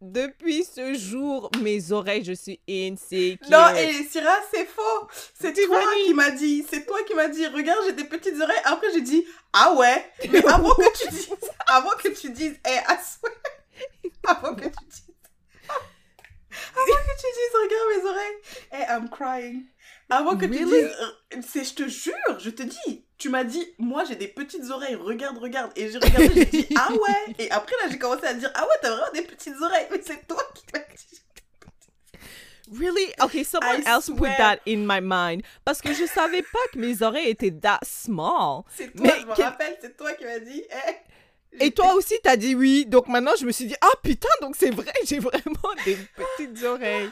Depuis ce jour, mes oreilles, je suis insecure. Non, et Syrah, c'est faux. C'est toi qui m'as dit, c'est toi qui m'as dit, regarde, j'ai des petites oreilles. Après, j'ai dit, ah ouais. Mais avant que tu dises, avant que tu dises, eh, swear. Avant que tu dises. Avant que tu dises, regarde mes oreilles. Eh, I'm crying. Avant que tu dises, euh, c'est, je te jure, je te dis. Tu m'as dit, moi j'ai des petites oreilles, regarde, regarde. Et j'ai regardé, j'ai dit, ah ouais. Et après là, j'ai commencé à dire, ah ouais, t'as vraiment des petites oreilles. Mais c'est toi qui m'as dit. Really? Okay, someone I else put swear. that in my mind. Parce que je savais pas que mes oreilles étaient that small. C'est toi, Mais je me rappelle, c'est toi qui m'as dit, eh. Et toi aussi, t'as dit oui. Donc maintenant, je me suis dit, ah putain, donc c'est vrai, j'ai vraiment des petites oreilles.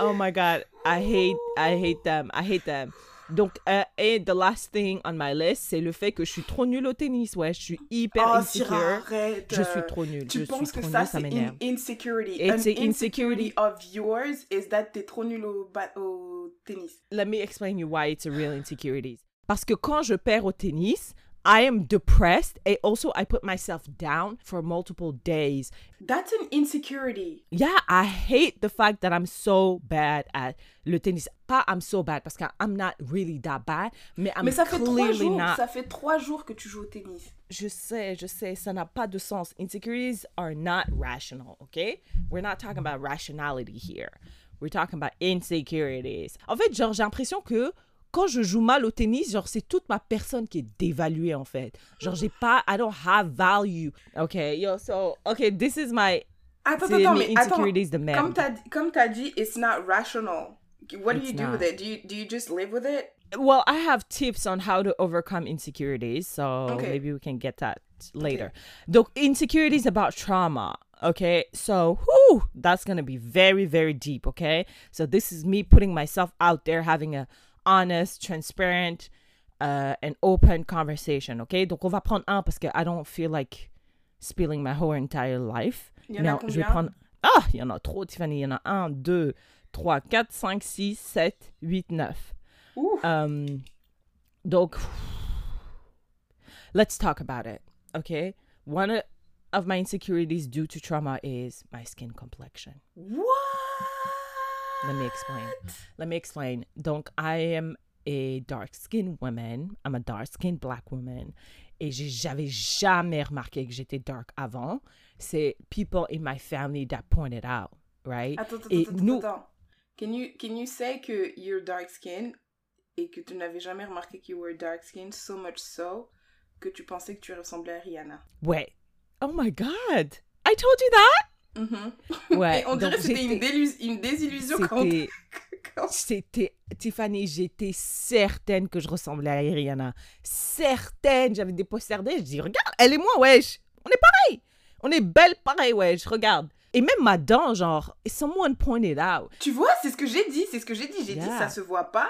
Oh my god, I hate, I hate them, I hate them. Donc, euh, et the last thing on my list, c'est le fait que je suis trop nulle au tennis. Ouais, je suis hyper Oh, insecure. Arrête. Je suis trop nulle. Tu je penses suis que trop ça, nulle, ça c'est une insecurity. It's An insecurity. of yours is that t'es trop nul au, au tennis. Let me explain you why it's a real insecurity. Parce que quand je perds au tennis, I am depressed and also I put myself down for multiple days. That's an insecurity. Yeah, I hate the fact that I'm so bad at le tennis. Pas I'm so bad parce que I'm not really that bad, mais I'm Mais ça fait trois clearly jours, not. ça fait trois jours que tu joues au tennis. Je sais, je sais, ça n'a pas de sens. Insecurities are not rational, okay? We're not talking about rationality here. We're talking about insecurities. En fait, genre, j'ai l'impression que quand je joue mal au tennis, genre, c'est toute ma personne qui est dévaluée, en fait. Genre, j'ai pas, I don't have value. Okay, yo, so, okay, this is my, Attends, attends, mais attends. insecurities merde. Comme t'as, comme t'as dit, it's not rational. What do It's you do not. with it? Do you, do you just live with it? Well, I have tips on how to overcome insecurities, so Okay. maybe we can get that later. Donc, insecurities about trauma. Okay, so whew, that's gonna be very, very deep. Okay, so this is me putting myself out there, having a honest, transparent, uh, and open conversation. Okay, donc on va prendre un parce que I don't feel like spilling my whole entire life. Il y en a on- je vais combien prendre. Ah, il y en a trop, Tiffany. Il y en a 1, 2, 3, 4, 5, 6, 7, 8, 9. Ouh. Um, donc, let's talk about it. Okay. one of my insecurities due to trauma is my skin complexion. What? Let me explain. Let me explain. Donc, I am a dark skinned woman. I'm a dark skinned black woman. Et j'avais jamais remarqué que j'étais dark avant. C'est people in my family that pointed out, right? Attends, attends, Et attends, nous- attends. Can you, can you say que you're dark skin et que tu n'avais jamais remarqué que you were dark skin so much so que tu pensais que tu ressemblais à Rihanna? Wait. Oh my God. I told you that? Mhm. Ouais. Et on dirait que c'était une, j'étais- délus- une désillusion quand, C'était, Tiffany, j'étais certaine que je ressemblais à Rihanna. Certaine. J'avais des posters d'elle. Je dis, regarde, elle et moi, wesh. On est pareil. On est belles pareil, wesh. Regarde. Et même ma dent, genre, someone pointed out. Tu vois, c'est ce que j'ai dit, c'est ce que j'ai dit. J'ai dit, ça se voit pas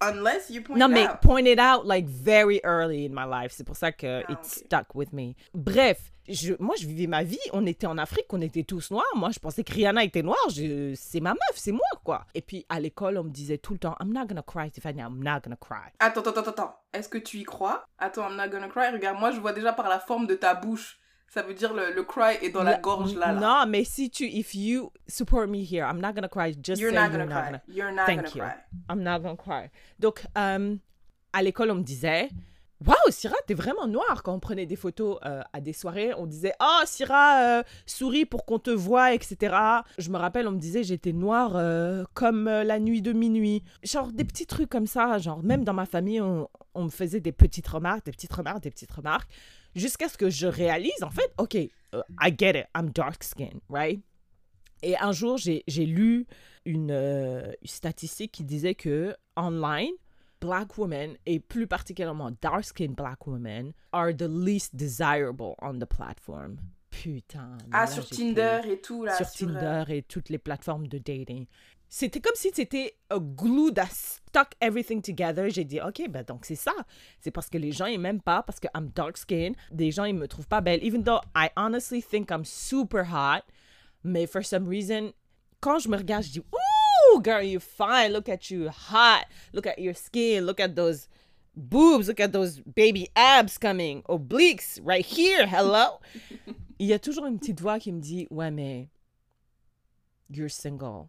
unless you point Non, it mais out. pointed out like very early in my life. C'est pour ça que Ah, it stuck with me. Bref, je, moi, je vivais ma vie. On était en Afrique, on était tous noirs. Moi, je pensais que Rihanna était noire. Je- C'est ma meuf, c'est moi, quoi. Et puis, à l'école, on me disait tout le temps, I'm not gonna cry, Tiffany, I'm not gonna cry. Attends, attends, attends, attends. Est-ce que tu y crois? Attends, I'm not gonna cry. Regarde, moi, je vois déjà par la forme de ta bouche. Ça veut dire le, le cry est dans la gorge là. là. Non, mais si tu, if you support me here, I'm not gonna cry. Just You're not you're gonna not cry. gonna. You're not Thank gonna you. cry. I'm not gonna cry. Donc, euh, à l'école, on me disait, Waouh, Syrah, t'es vraiment noire. Quand on prenait des photos euh, à des soirées, on disait, Oh, Syrah, euh, souris pour qu'on te voie, etc. Je me rappelle, on me disait, j'étais noire comme la nuit de minuit. Genre des petits trucs comme ça. Genre, même dans ma famille, on, on me faisait des petites remarques, des petites remarques, des petites remarques. Jusqu'à ce que je réalise, en fait, OK, euh, I get it, I'm dark skinned, right? Et un jour, j'ai lu une, euh, statistique qui disait que online, black women, et plus particulièrement dark-skinned black women, are the least desirable on the platform. Putain. Ah, là, sur Tinder et tout, là. Sur euh, Tinder et toutes les plateformes de dating. C'était comme si c'était a glue that stuck everything together. J'ai dit, OK, ben donc c'est ça. C'est parce que les gens, ils m'aiment pas, parce que I'm dark-skinned. Des gens, ils me trouvent pas belle. Even though I honestly think I'm super hot. Mais for some reason, quand je me regarde, je dis, Ooh, girl, you're fine. Look at you, hot. Look at your skin. Look at those boobs. Look at those baby abs coming. Obliques, right here. Hello? Il y a toujours une petite voix qui me dit, ouais, mais you're single.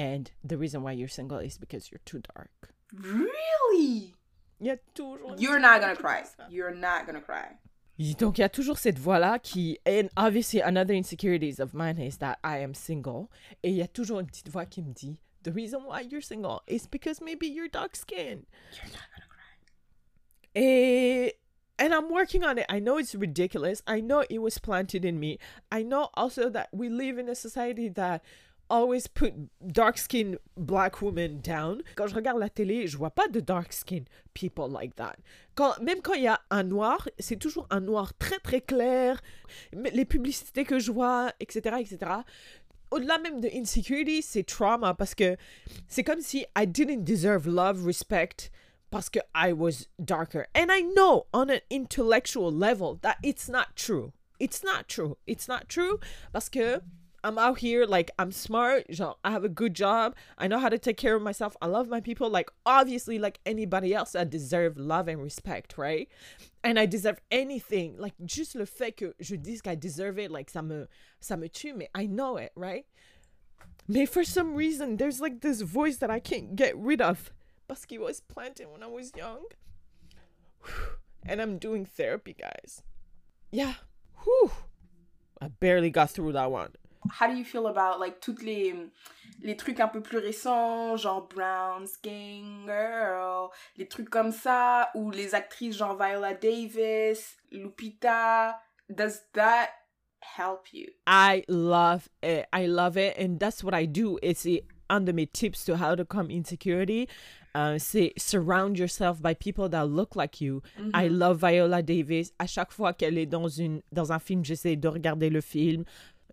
And the reason why you're single is because you're too dark. Really? Il y a toujours. You're not gonna cry. You're not gonna cry. Donc, il y a toujours cette voix-là qui. And ah obviously, another insecurities of mine is that I am single. Et il y a toujours une petite voix qui me dit The reason why you're single is because maybe you're dark skinned. You're not gonna cry. Et. And I'm working on it. I know it's ridiculous. I know it was planted in me. I know also that we live in a society that always put dark skinned black women down. Quand je regarde la télé, je vois pas de dark skinned people like that. Quand, même quand il y a un noir, c'est toujours un noir très très clair. Les publicités que je vois, etc., etc. Au-delà même de insecurity, c'est trauma parce que c'est comme si I didn't deserve love, respect parce que I was darker. And I know on an intellectual level that it's not true. It's not true. It's not true parce que I'm out here like I'm smart, genre I have a good job, I know how to take care of myself, I love my people like obviously like anybody else I deserve love and respect, right? And I deserve anything. Like just le fait que je dise qu'I deserve it like ça me ça me tue mais I know it, right? Mais for some reason there's like this voice that I can't get rid of parce qu'il was planted when I was young. And I'm doing therapy, guys. Yeah. Whew. I barely got through that one. How do you feel about like toutes les les trucs un peu plus récents, genre Brown Skin Girl, les trucs comme ça, ou les actrices genre Viola Davis, Lupita, does that help you? I love it. I love it. And that's what I do. It's un de mes tips to how to come insecurity, euh, c'est surround yourself by people that look like you. I Mhm. love Viola Davis. À chaque fois qu'elle est dans, une, dans un film, j'essaie de regarder le film.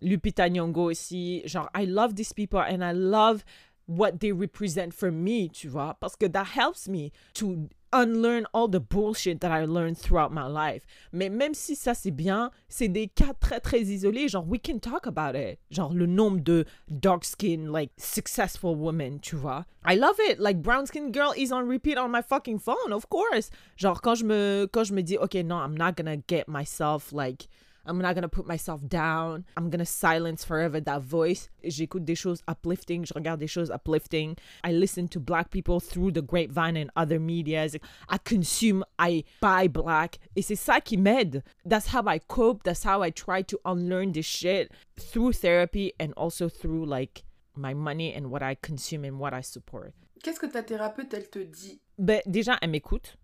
Lupita Nyong'o aussi. Genre, I love these people and I love what they represent for me, tu vois? Parce que that helps me to unlearn all the bullshit that I learned throughout my life. Mais même si ça c'est bien, c'est des cas très très isolés. Genre, we can talk about it. Genre, le nombre de dark skin, like, successful women, tu vois? I love it. Like, brown skin girl is on repeat on my fucking phone, of course. Genre, quand je me, quand je me dis, OK, non, I'm not gonna get myself, like, I'm not gonna put myself down. I'm gonna silence forever that voice. J'écoute des choses uplifting. Je regarde des choses uplifting. I listen to black people through the grapevine and other medias. I consume, I buy black. Et c'est ça qui m'aide. That's how I cope. That's how I try to unlearn this shit through therapy and also through like my money and what I consume and what I support. Qu'est-ce que ta thérapeute, elle te dit? Ben, déjà, elle m'écoute.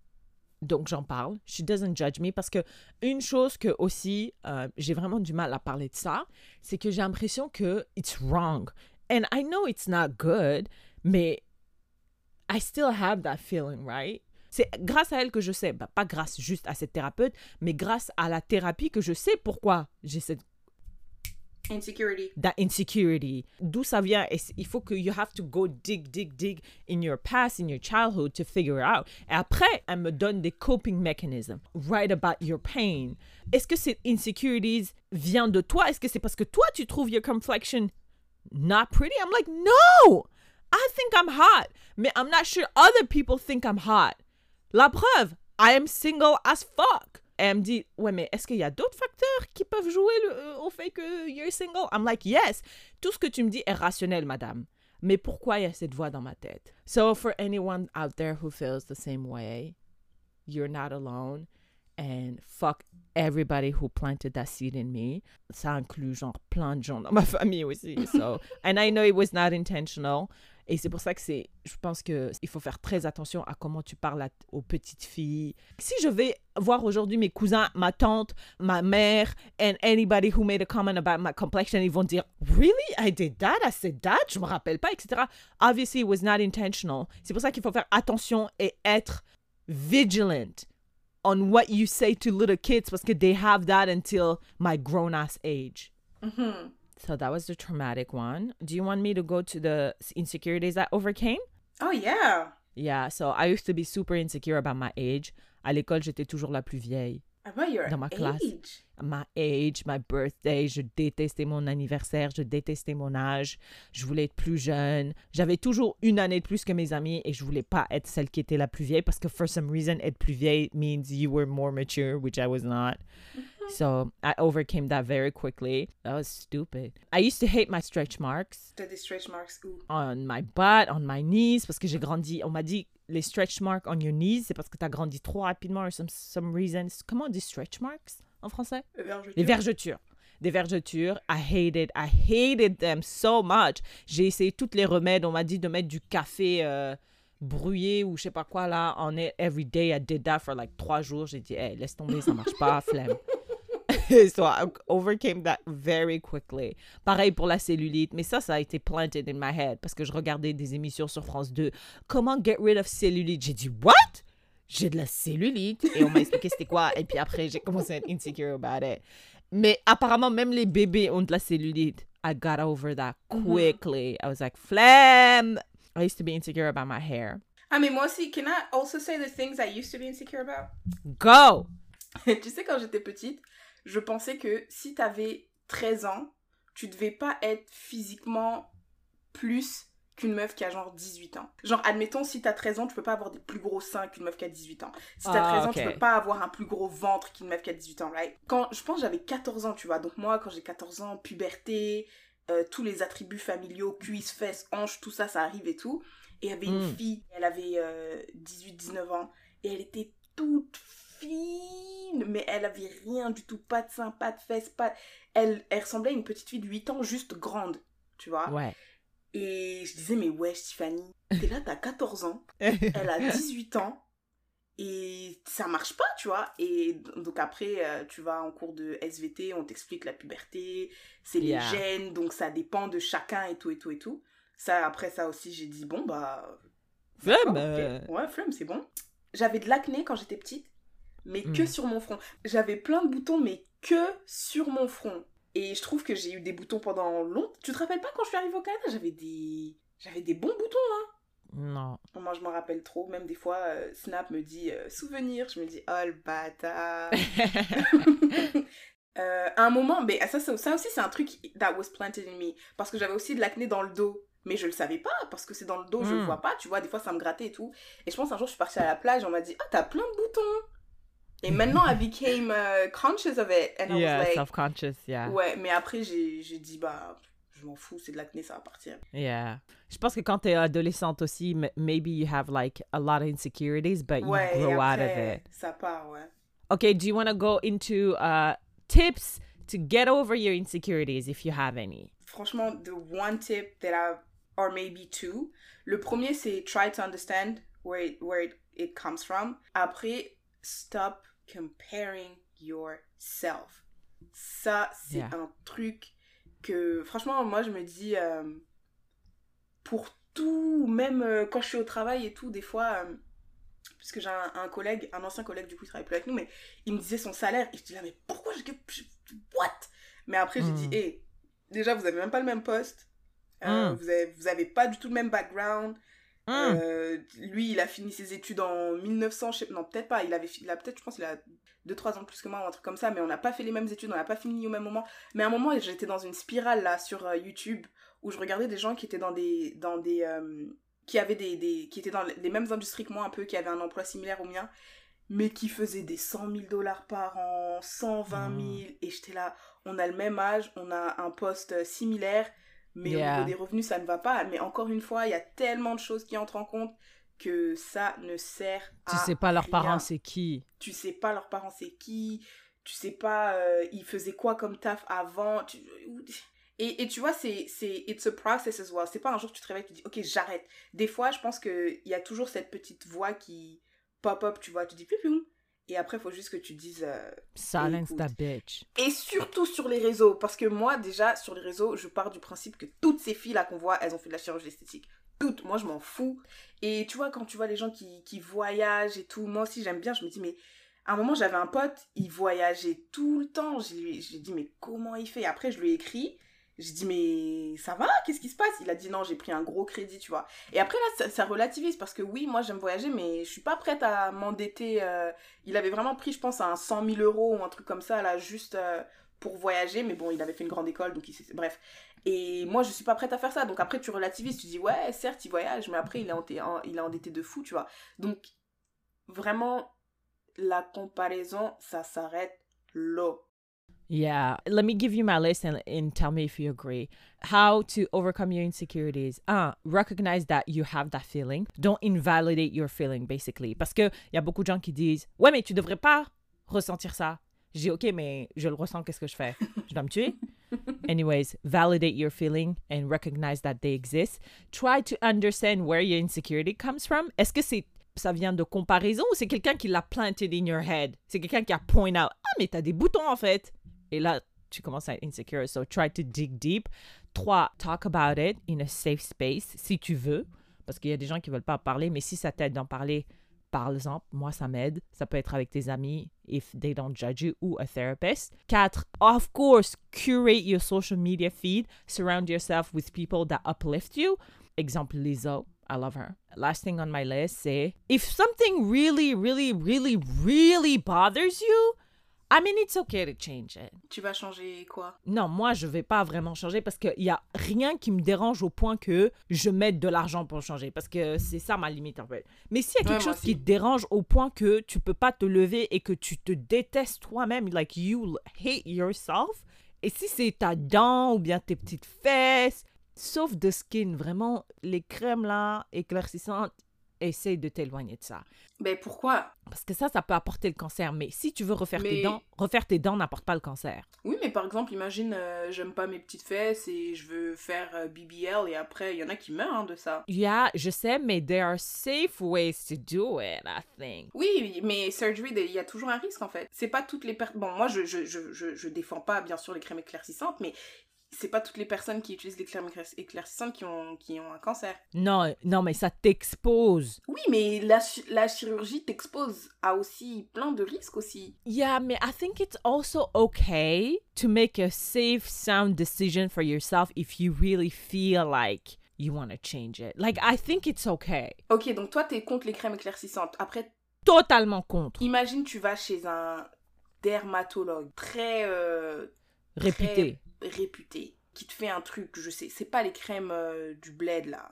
Donc, j'en parle. She doesn't judge me. Parce que une chose que aussi, euh, j'ai vraiment du mal à parler de ça, c'est que j'ai l'impression que it's wrong. And I know it's not good, mais I still have that feeling, right? C'est grâce à elle que je sais, ben, pas grâce juste à cette thérapeute, mais grâce à la thérapie que je sais pourquoi j'ai cette Insecurity. that insecurity. D'où ça vient? Et il faut que you have to go dig, dig, dig in your past, in your childhood to figure it out. Et après, elle me donne des coping mechanisms. Write about your pain. Est-ce que ces insecurities viennent de toi? Est-ce que c'est parce que toi, tu trouves your complexion not pretty? I'm like, no! I think I'm hot. Mais I'm not sure other people think I'm hot. La preuve, I am single as fuck. Elle me dit, ouais, mais est-ce qu'il y a d'autres facteurs qui peuvent jouer euh, au fait que you're single? I'm like, yes. Tout ce que tu me dis est rationnel, madame. Mais pourquoi il y a cette voix dans ma tête? So, for anyone out there who feels the same way, you're not alone. And fuck everybody who planted that seed in me. Ça inclut genre plein de gens dans ma famille aussi. So, and I know it was not intentional. Et c'est pour ça que c'est, je pense que il faut faire très attention à comment tu parles aux petites filles. Si je vais voir aujourd'hui mes cousins, ma tante, ma mère, and anybody who made a comment about my complexion, ils vont dire, really, I did that, I said that, je me rappelle pas, etc. Obviously, it was not intentional. C'est pour ça qu'il faut faire attention et être vigilant on what you say to little kids parce que they have that until my grown ass age. Mhm. So that was the traumatic one. Do you want me to go to the insecurities I overcame? Oh yeah. Yeah, so I used to be super insecure about my age. À l'école, j'étais toujours la plus vieille. About your Dans ma classe. My age, my birthday, je détestais mon anniversaire, je détestais mon âge, je voulais être plus jeune. J'avais toujours une année de plus que mes amis et je voulais pas être celle qui était la plus vieille parce que for some reason, être plus vieille means you were more mature, which I was not. So I overcame that very quickly. That was stupid. I used to hate my stretch marks. T'as des stretch marks où? On my butt, on my knees, parce que j'ai grandi. On m'a dit les stretch marks on your knees, c'est parce que tu as grandi trop rapidement or some, some reason. Comment on dit stretch marks en français? Les vergetures. Des vergetures. I hated, I hated them so much. J'ai essayé toutes les remèdes. On m'a dit de mettre du café euh, brouillé ou je sais pas quoi là on it every day. I did that for like trois jours. J'ai dit, hey, laisse tomber, ça marche pas, flemme. so I overcame that very quickly. Pareil pour la cellulite, mais ça, ça a été planted in my head parce que je regardais des émissions sur France 2. Comment get rid of cellulite? J'ai dit, what? J'ai de la cellulite. Et on m'a expliqué c'était quoi. Et puis après, j'ai commencé à être insecure about it. Mais apparemment, même les bébés ont de la cellulite. I got over that quickly. I was like, flemme. I used to be insecure about my hair. Ah mais moi aussi, can I also say the things I used to be insecure about? Go! tu sais, quand j'étais petite, je pensais que si t'avais 13 ans, tu devais pas être physiquement plus qu'une meuf qui a genre 18 ans. Genre, admettons, si t'as 13 ans, tu peux pas avoir des plus gros seins qu'une meuf qui a 18 ans. Si t'as Ah, 13 ans, ok. tu peux pas avoir un plus gros ventre qu'une meuf qui a 18 ans, right? Quand, je pense j'avais 14 ans, tu vois. Donc moi, quand j'ai 14 ans, puberté, euh, tous les attributs familiaux, cuisses, fesses, hanches, tout ça, ça arrive et tout. Et il y avait une Mm. fille, elle avait 18-19 ans, et elle était toute fine, mais elle avait rien du tout, pas de seins, pas de fesses, pas... Elle, elle ressemblait à une petite fille de 8 ans, juste grande, tu vois. Ouais. Et je disais, mais ouais, Tiffany, t'es là, t'as 14 ans, elle a 18 ans, et ça marche pas, tu vois. Et donc après, euh, tu vas en cours de SVT, on t'explique la puberté, c'est les Yeah. gènes, donc ça dépend de chacun et tout, et tout, et tout. Ça, après ça aussi, j'ai dit, bon, bah. Flemme euh, Ouais, flemme, c'est bon. J'avais de l'acné quand j'étais petite, mais que Mm. sur mon front. J'avais plein de boutons, mais que sur mon front. Et je trouve que j'ai eu des boutons pendant longtemps. Tu te rappelles pas quand je suis arrivée au Canada? J'avais des. J'avais des bons boutons. Non. Moi, je m'en rappelle trop. Même des fois, euh, Snap me dit euh, souvenir. Je me dis, oh le bâtard. Euh, à un moment, mais ça, ça, ça aussi, c'est un truc that was planted in me. Parce que j'avais aussi de l'acné dans le dos. Mais je le savais pas, parce que c'est dans le dos, je le Mm. vois pas, tu vois. Des fois, ça me grattait et tout. Et je pense un jour, je suis partie à la plage, on m'a dit, ah, t'as plein de boutons. Maintenant, I became uh, conscious of it. And I yeah, was like, self-conscious, yeah. ouais. Mais après, j'ai dit, bah, je m'en fous, c'est de l'acné, ça va partir. Yeah. Je pense que quand t'es adolescente aussi, maybe you have like a lot of insecurities, but you Ouais, grow out of après, it. ça part, ouais. Okay, do you want to go into uh, tips to get over your insecurities if you have any? franchement, the one tip that I, or maybe two. Le premier, c'est try to understand where it, where it, it comes from. Après, stop comparing yourself. Ça, c'est Yeah. un truc que, franchement, moi, je me dis, euh, pour tout, même euh, quand je suis au travail et tout, des fois, euh, parce que j'ai un, un collègue, un ancien collègue, du coup, il travaille plus avec nous, mais il me disait son salaire, et je dis là, mais pourquoi je... What? Mais après, j'ai Mm. dit, hé, déjà, vous avez même pas le même poste, euh, Mm. vous, avez, vous avez pas du tout le même background, Mm. euh, lui, il a fini ses études en 1900, je sais, non, peut-être pas, il avait il a peut-être, je pense, il a 2-3 ans de plus que moi ou un truc comme ça, mais on n'a pas fait les mêmes études, on n'a pas fini au même moment. Mais à un moment, j'étais dans une spirale là sur euh, YouTube où je regardais des gens qui étaient dans des. Dans des euh, qui avaient des, des. qui étaient dans les mêmes industries que moi, un peu, qui avaient un emploi similaire au mien, mais qui faisaient des 100 000 dollars par an, 120 000, Mm. et j'étais là, on a le même âge, on a un poste similaire, mais au Yeah. niveau des revenus, ça ne va pas. Mais encore une fois, il y a tellement de choses qui entrent en compte que ça ne sert Tu à sais pas leurs parents c'est qui? Tu sais pas leurs parents c'est qui, tu sais pas euh, ils faisaient quoi comme taf avant? tu- Et, et tu vois, c'est, c'est it's a process as well. C'est pas un jour que tu te réveilles et tu dis ok j'arrête. Des fois, je pense qu'il y a toujours cette petite voix qui pop up, tu vois, tu dis piou. Et après, il faut juste que tu dises euh, Silence that bitch. et surtout sur les réseaux, parce que moi, déjà, sur les réseaux, je pars du principe que toutes ces filles-là qu'on voit, elles ont fait de la chirurgie esthétique. Toutes, moi, je m'en fous. Et tu vois, quand tu vois les gens qui, qui voyagent et tout, moi aussi, j'aime bien, je me dis, mais à un moment, j'avais un pote, il voyageait tout le temps. Je lui j'ai dit, mais comment il fait? Après, je lui ai écrit. J'ai dit, mais ça va? Qu'est-ce qui se passe? Il a dit, non, j'ai pris un gros crédit, tu vois. Et après, là, ça, relativise, parce que oui, moi, j'aime voyager, mais je suis pas prête à m'endetter. euh, il avait vraiment pris, je pense, un 100 000 euros ou un truc comme ça, là, juste euh, pour voyager. Mais bon, il avait fait une grande école, donc il. Bref. Et moi, je suis pas prête à faire ça. Donc après, tu relativises, tu dis, ouais, certes, il voyage, mais après, il est, endetté, en- il est endetté de fou, tu vois. Donc, vraiment, la comparaison, ça s'arrête là. Yeah, let me give you my list and, and tell me if you agree. How to overcome your insecurities. Un, recognize that you have that feeling. Don't invalidate your feeling, basically. Parce que y a beaucoup de gens qui disent Ouais, mais tu devrais pas ressentir ça. Je dis Ok, mais je le ressens, qu'est-ce que je fais? Je dois me tuer Anyways, validate your feeling and recognize that they exist. Try to understand where your insecurity comes from. Est-ce que c'est ça vient de comparaison ou c'est quelqu'un qui l'a planted in your head? C'est quelqu'un qui a point out Ah, mais t'as des boutons en fait. Et là, tu commences à être insecure. So try to dig deep. Trois, talk about it in a safe space si tu veux. Parce qu'il y a des gens qui veulent pas parler, mais si ça t'aide d'en parler, parle-en. Moi, ça m'aide. Ça peut être avec tes amis, if they don't judge you, ou a therapist. Quatre, of course, curate your social media feed. Surround yourself with people that uplift you. Exemple, Lizzo. I love her. Last thing on my list, c'est if something really, really, really, really bothers you, I mean, it's okay to change it. Tu vas changer quoi? Non, moi, je vais pas vraiment changer parce qu'il y a rien qui me dérange au point que je mette de l'argent pour changer. Parce que c'est ça ma limite en fait. Mais s'il y a quelque chose qui te dérange au point que tu peux pas te lever et que tu te détestes toi-même, like you hate yourself, et si c'est ta dent ou bien tes petites fesses, sauf de skin, vraiment, les crèmes là, éclaircissantes, essaye de t'éloigner de ça. Ben pourquoi? Parce que ça, ça peut apporter le cancer. Mais si tu veux refaire tes Mais- dents, refaire tes dents n'apporte pas le cancer. Oui, mais par exemple, imagine, euh, j'aime pas mes petites fesses et je veux faire euh, BBL et après, il y en a qui meurent hein, de ça. Yeah, je sais, mais there are safe ways to do it, I think. Oui, mais surgery, il y a toujours un risque en fait. C'est pas toutes les personnes. Bon, moi, je, je, je, je, je défends pas bien sûr les crèmes éclaircissantes, mais c'est pas toutes les personnes qui utilisent les crèmes éclair- éclaircissantes qui ont, qui ont un cancer. Non, non, mais ça t'expose. Oui, mais la, la chirurgie t'expose à aussi plein de risques aussi. Yeah, mais I think it's also okay to make a safe, sound decision for yourself if you really feel like you want to change it. Like, I think it's okay. Ok, donc toi, t'es contre les crèmes éclaircissantes. Après, Totalement contre. imagine tu vas chez un dermatologue très euh, Réputé. Réputé qui te fait un truc, je sais, c'est pas les crèmes euh, du bled là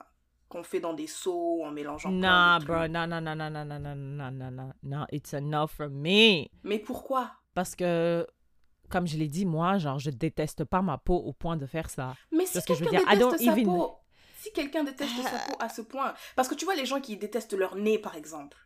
qu'on fait dans des seaux en mélangeant. Nah, bro. trucs. No, no, no, no, no, no, no, no, no, no. No, it's enough for me. Mais pourquoi Parce que, comme je l'ai dit, moi, genre, je déteste pas ma peau au point de faire ça. Mais si Parce que quelqu'un dire, I déteste don't sa even- peau, si quelqu'un déteste sa peau à ce point, parce que tu vois les gens qui détestent leur nez par exemple,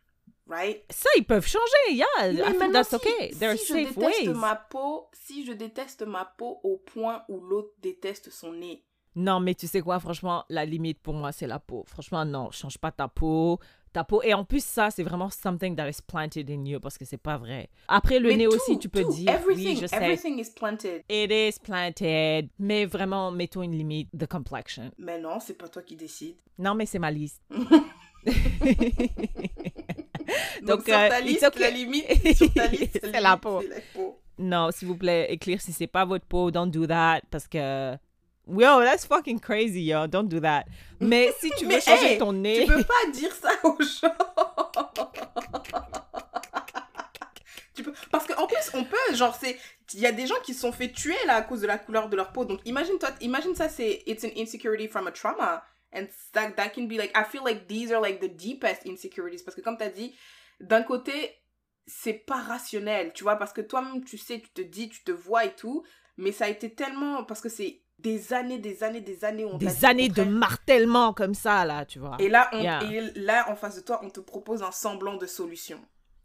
right? Ça, ils peuvent changer. Yeah, Mais I think that's si- okay. There are je safe déteste ways. ma peau, si je déteste ma peau au point où l'autre déteste son nez, Non, mais tu sais quoi, franchement, la limite pour moi, c'est la peau. Franchement, non, change pas ta peau. Ta peau. Et en plus, ça, c'est vraiment something that is planted in you parce que c'est pas vrai. Après, le Mais nez tout, aussi, tu peux tout, dire. everything, oui, je sais. everything is planted. It is planted. Mais vraiment, mettons une limite de complexion. Mais non, c'est pas toi qui décides. Non, mais c'est ma liste. Donc, Donc, sur euh, ta liste, okay. la limite, sur ta liste, C'est la peau. c'est la peau. non, s'il vous plaît, éclaircissez pas votre peau. Don't do that. Parce que. Yo, that's fucking crazy, yo. Don't do that. Mais si tu veux Mais, changer hey, ton nez. Tu peux pas dire ça aux gens. tu peux... Parce qu'en plus, on peut, genre, c'est. Il y a des gens qui se sont fait tuer là à cause de la couleur de leur peau. Donc, imagine, toi, imagine ça, c'est. It's an insecurity from a trauma. And that, that can be like. I feel like these are like the deepest insecurities. Parce que, comme tu as dit, d'un côté, c'est pas rationnel, tu vois, parce que toi-même, tu sais, tu te dis, tu te vois et tout. Mais ça a été tellement. Parce que c'est des années, des années, des années où on des années de martellement comme ça, là, tu vois. Et là, on, Yeah. et là, en face de toi, on te propose un semblant de solution.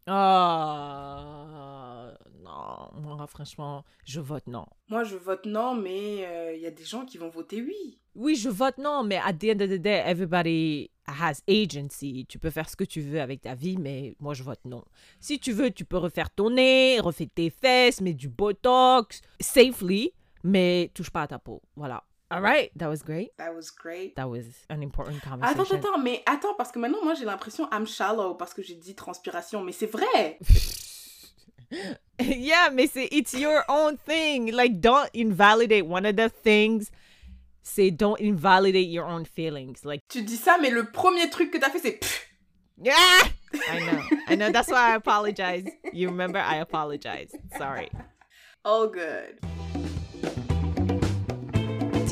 Oh, non, moi, franchement, je vote non. Moi, je vote non, mais il y a des gens qui vont voter oui. Oui, je vote non, mais at the end of the day, everybody has agency. Tu peux faire ce que tu veux avec ta vie, mais moi, je vote non. Si tu veux, tu peux refaire ton nez, refaire tes fesses, mettre du botox, safely, mais touche pas à ta peau. Voilà. All right, that was great. That was great. That was an important Attends, conversation. attends, mais attends, parce que maintenant, moi, j'ai l'impression I'm shallow parce que j'ai dit transpiration, mais c'est vrai. yeah, mais c'est it's your own thing. Like, don't invalidate one of the things. C'est don't invalidate your own feelings. Like, Tu dis ça, mais le premier truc que t'as fait, c'est yeah, I know, I know. That's why I apologize. You remember, I apologize. Sorry. all good.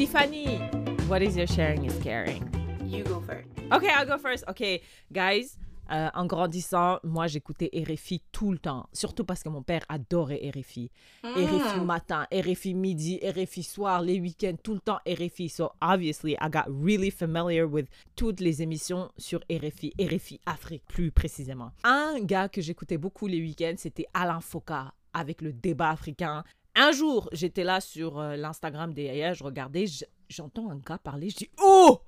Tiffany, what is your sharing is caring? You go first. Okay, I'll go first. Okay, guys. euh, en grandissant, moi j'écoutais RFI tout le temps, surtout parce que mon père adorait RFI. RFI Mm. matin, RFI midi, RFI soir, les week-ends, tout le temps RFI. So obviously, I got really familiar with toutes les émissions sur RFI, RFI Afrique plus précisément. Un gars que j'écoutais beaucoup les week-ends, c'était Alain Foka avec le débat africain. Un jour, j'étais là sur euh, l'Instagram des Yaya, je regardais, j'entends un gars parler, je dis Oh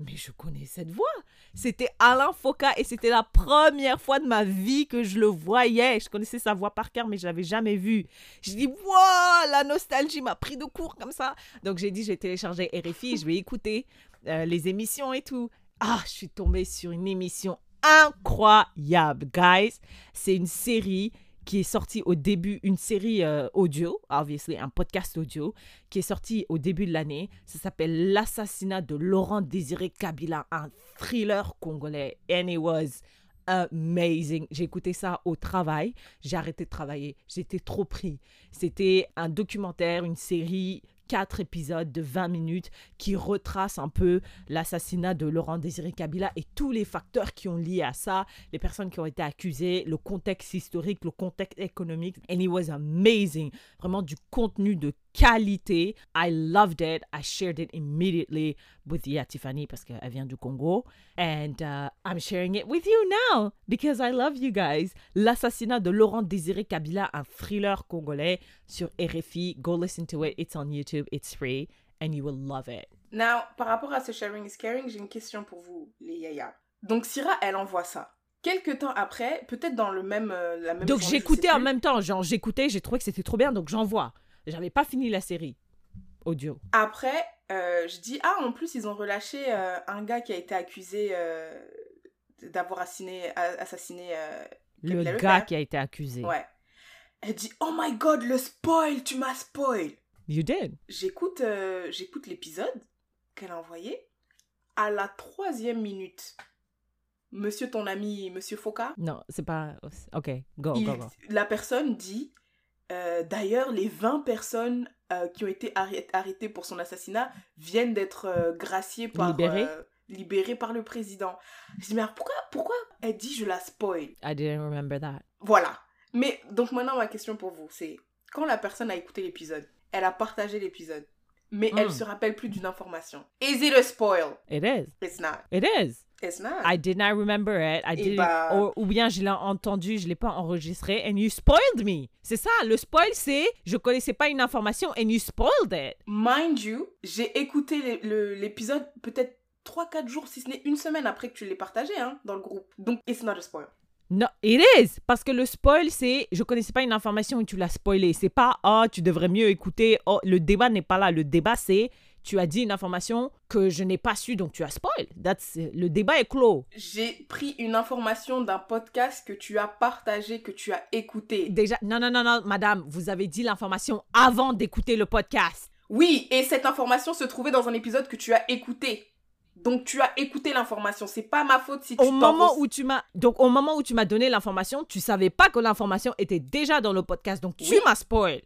mais je connais cette voix. C'était Alain Foka et c'était la première fois de ma vie que je le voyais. Je connaissais sa voix par cœur, mais je l'avais jamais vu. Je dis, wow, la nostalgie m'a pris de court comme ça. Donc j'ai dit, je vais télécharger RFI, je vais écouter euh, les émissions et tout. Ah, je suis tombée sur une émission incroyable, guys. C'est une série qui est sortie au début, une série euh, audio, obviously, un podcast audio, qui est sorti au début de l'année. Ça s'appelle L'assassinat de Laurent Désiré Kabila, un thriller congolais. And it was amazing. J'ai écouté ça au travail. J'ai arrêté de travailler. J'étais trop pris. C'était un documentaire, une série, quatre épisodes de 20 minutes qui retrace un peu l'assassinat de Laurent Désiré Kabila et tous les facteurs qui ont lié à ça, les personnes qui ont été accusées, le contexte historique, le contexte économique. And it was amazing. Vraiment du contenu de qualité. I loved it. I shared it immediately with Yia Tiffany parce qu'elle vient du Congo. And uh, I'm sharing it with you now because I love you guys. L'assassinat de Laurent Désiré Kabila, un thriller congolais sur RFI. Go listen to it. It's on YouTube. It's free. And you will love it. Now, par rapport à ce sharing is caring, j'ai une question pour vous, les yaya. Donc, Syrah, elle envoie ça. Quelques temps après, peut-être dans le même, euh, la même Donc j'écoutais en même temps. Genre j'écoutais, j'ai trouvé que c'était trop bien. Donc j'envoie. J'avais pas fini la série. audio. Après, euh, je dis, ah, en plus, ils ont relâché euh, un gars qui a été accusé euh, d'avoir assassiné, assassiné Le gars Leclerc. qui a été accusé. Ouais. Elle dit, oh my god, le spoil, tu m'as spoil. You did. J'écoute j'écoute l'épisode qu'elle a envoyé. À la troisième minute, monsieur ton ami, monsieur Foka, Non, c'est pas. Ok, go, il- go, go. la personne dit euh, d'ailleurs les 20 personnes euh, qui ont été arrêt- arrêtées pour son assassinat viennent d'être euh, graciées par Libérées libérées par le président. Je dis mais pourquoi pourquoi elle dit je la spoil? I didn't remember that. Voilà. Mais donc maintenant ma question pour vous c'est quand la personne a écouté l'épisode, elle a partagé l'épisode mais elle Mm. se rappelle plus d'une information. Is it a spoil? It is. It's not. It is. It's not. I did not remember it. I didn't, bah- ou, ou bien je l'ai entendu, je l'ai pas enregistré. And you spoiled me. C'est ça, le spoil, c'est je connaissais pas une information and you spoiled it. Mind you, j'ai écouté l'épisode peut-être 3-4 jours, si ce n'est une semaine après que tu l'aies partagé hein, dans le groupe. Donc, it's not a spoil. No, it is. Parce que le spoil, c'est je connaissais pas une information et tu l'as spoilé. C'est pas oh, tu devrais mieux écouter. Oh, le débat n'est pas là. Le débat, c'est tu as dit une information que je n'ai pas su, donc tu as spoil. That's, le débat est clos. J'ai pris une information d'un podcast que tu as partagé, que tu as écouté. Déjà, non, non, non, non, madame, vous avez dit l'information avant d'écouter le podcast. Oui, et cette information se trouvait dans un épisode que tu as écouté. Donc, tu as écouté l'information. C'est pas ma faute si tu Au moment où tu m'as donc au moment où tu m'as donné l'information, tu savais pas que l'information était déjà dans le podcast, donc tu Oui. m'as spoil.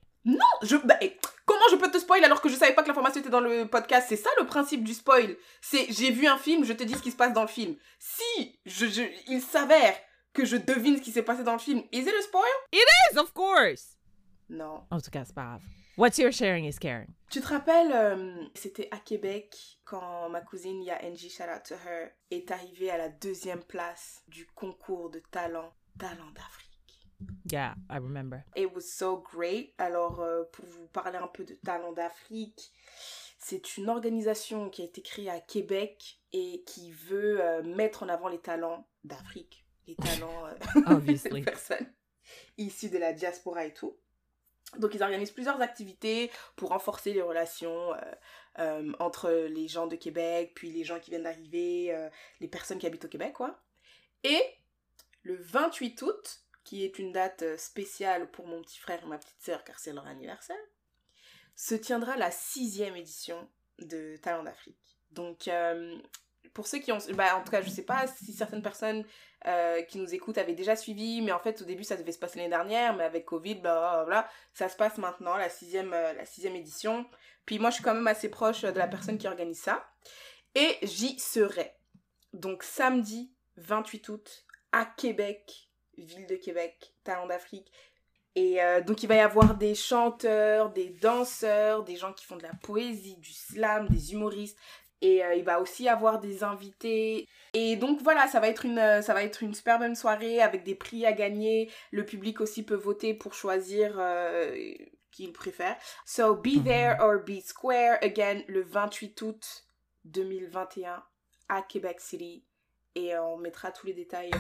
Je, bah, comment je peux te spoil alors que je savais pas que l'information était dans le podcast? C'est ça le principe du spoil. C'est j'ai vu un film, je te dis ce qui se passe dans le film. Si je, je- il s'avère que je devine ce qui s'est passé dans le film, is it a spoil? Yes, of course. Non. En tout cas, c'est pas grave. What's your sharing is caring? Tu te rappelles, euh, c'était à Québec quand ma cousine Angie, shout out to her, est arrivée à la deuxième place du concours de talent, talent d'Afrique. Yeah, I remember. It was so great. Alors, euh, pour vous parler un peu de Talent d'Afrique, c'est une organisation qui a été créée à Québec et qui veut euh, mettre en avant les talents d'Afrique. Les talents euh, des personnes issues de la diaspora et tout. Donc, ils organisent plusieurs activités pour renforcer les relations euh, entre les gens de Québec, puis les gens qui viennent d'arriver, les personnes qui habitent au Québec, quoi. Et le 28 août, qui est une date euh, spéciale pour mon petit frère et ma petite sœur, car c'est leur anniversaire, se tiendra la sixième édition de Talent d'Afrique. Donc, euh, pour ceux qui ont... Bah, en tout cas, je sais pas si certaines personnes euh, qui nous écoutent avaient déjà suivi, mais en fait, au début, ça devait se passer l'année dernière, mais avec Covid, voilà, ça se passe maintenant, la sixième, la sixième édition. Puis moi, je suis quand même assez proche de la personne qui organise ça. Et j'y serai. Donc, samedi 28 août, à Québec, ville de Québec, Talent d'Afrique. Et euh, donc, il va y avoir des chanteurs, des danseurs, des gens qui font de la poésie, du slam, des humoristes. Et euh, il va aussi y avoir des invités. Et donc, voilà, ça va, être une, euh, ça va être une super bonne soirée avec des prix à gagner. Le public aussi peut voter pour choisir euh, qui il préfère. So, be there or be square. Again, le 28 août 2021 à Québec City. Et on mettra tous les détails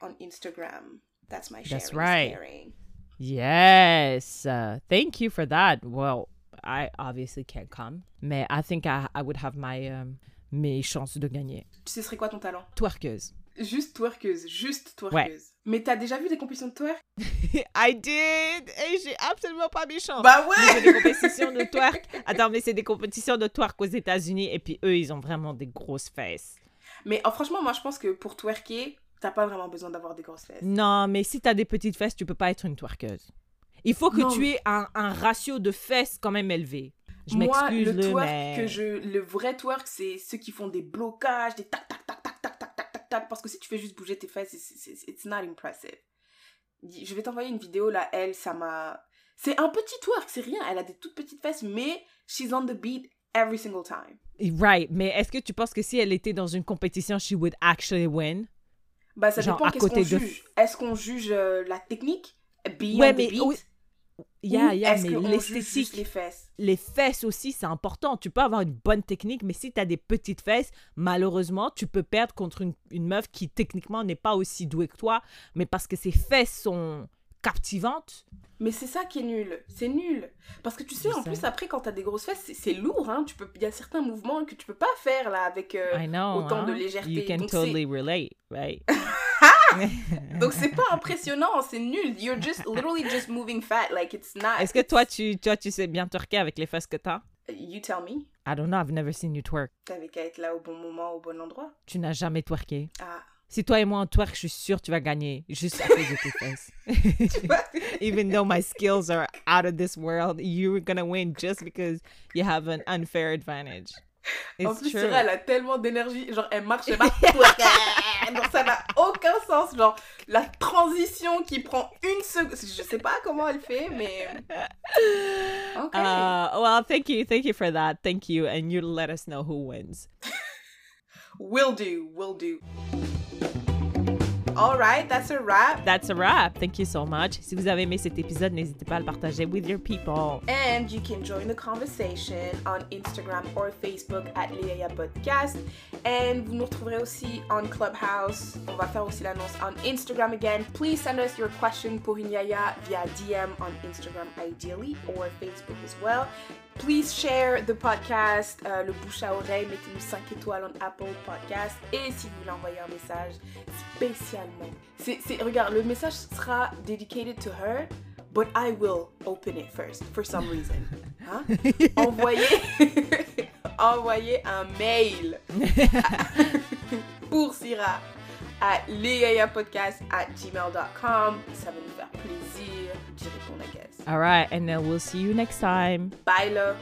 on Instagram. That's my sharing. That's right. sharing. Yes. Uh, thank you for that. Well, I obviously can't come, mais I think I, I would have my um, mes chances de gagner. Tu sais, ce serait quoi ton talent? Twerkeuse. Juste twerkeuse, juste twerkeuse. Mais t'as déjà vu des compétitions de twerk? I did. Et j'ai absolument pas mes chances. Bah ouais des compétitions de twerk. Attends, mais c'est des compétitions de twerk aux États-Unis et puis eux, ils ont vraiment des grosses fesses. Mais oh, franchement, moi je pense que pour twerker, t'as pas vraiment besoin d'avoir des grosses fesses. Non, mais si t'as des petites fesses, tu peux pas être une twerkeuse. Il faut que Non, tu aies un, un ratio de fesses quand même élevé. Je Moi, m'excuse, le le, twerk mais... que je. Le vrai twerk, c'est ceux qui font des blocages, des tac tac tac tac tac tac tac tac tac. Parce que si tu fais juste bouger tes fesses, c'est- c'est- c'est- it's not impressive. Je vais t'envoyer une vidéo là, elle, ça m'a. C'est un petit twerk, c'est rien. Elle a des toutes petites fesses, mais she's on the beat every single time. Right, mais est-ce que tu penses que si elle était dans une compétition, she would actually win? Bah, ça Genre, dépend à qu'est-ce qu'on côté de- juge. Est-ce qu'on juge euh, la technique? Be Ouais, on the mais beat? oui, Yeah, yeah, mais l'esthétique, les fesses? les fesses aussi, c'est important. Tu peux avoir une bonne technique, mais si tu as des petites fesses, malheureusement, tu peux perdre contre une, une meuf qui techniquement n'est pas aussi douée que toi, mais parce que ses fesses sont captivante. Mais c'est ça qui est nul. C'est nul. Parce que tu sais, en plus, après, quand t'as des grosses fesses, c'est- lourd. Hein. Tu peux... Il y a certains mouvements que tu peux pas faire là avec. euh, know. autant de hein? légèreté. You can Donc, c'est- totally relate, right? Donc c'est pas impressionnant, c'est nul. You're just literally just moving fat. Like it's not. Est-ce que toi tu, toi, tu sais bien twerker avec les fesses que t'as? You tell me. I don't know, I've never seen you twerk. T'avais qu'à être là au bon moment, au bon endroit. Tu n'as jamais twerké. Ah. Si toi et moi on twerk, je suis sûre que tu vas gagner juste à cause de tes fesses. Even though my skills are out of this world, you're gonna win just because you have an unfair advantage. en It's plus, true. Syrah, elle a tellement d'énergie. Genre, elle marche, elle marche. Donc ça n'a aucun sens. Genre, la transition qui prend une seconde. Je sais pas comment elle fait, mais. Ok. Uh, well, thank you, thank you for that. Thank you, and you let us know who wins. will do, will do. Alright, that's a wrap. That's a wrap. Thank you so much. Si vous avez aimé cet épisode, n'hésitez pas à le partager with your people. And you can join the conversation on Instagram or Facebook at Léa Podcast. And vous nous retrouverez aussi on Clubhouse. On va faire aussi l'annonce on Instagram again. Please send us your question pour une yaya via DM on Instagram ideally or Facebook as well. Please share the podcast, euh, le bouche à oreille, mettez-nous 5 étoiles en Apple Podcast. Et si vous voulez envoyer un message spécialement, c'est, regarde, le message sera dedicated to her, but I will open it first for some reason. Hein? Envoyez, envoyez un mail pour Syrah à podcast at gmail.com. Ça va nous faire plaisir d'y répondre, guess. All right, and then we'll see you next time. Bye, là.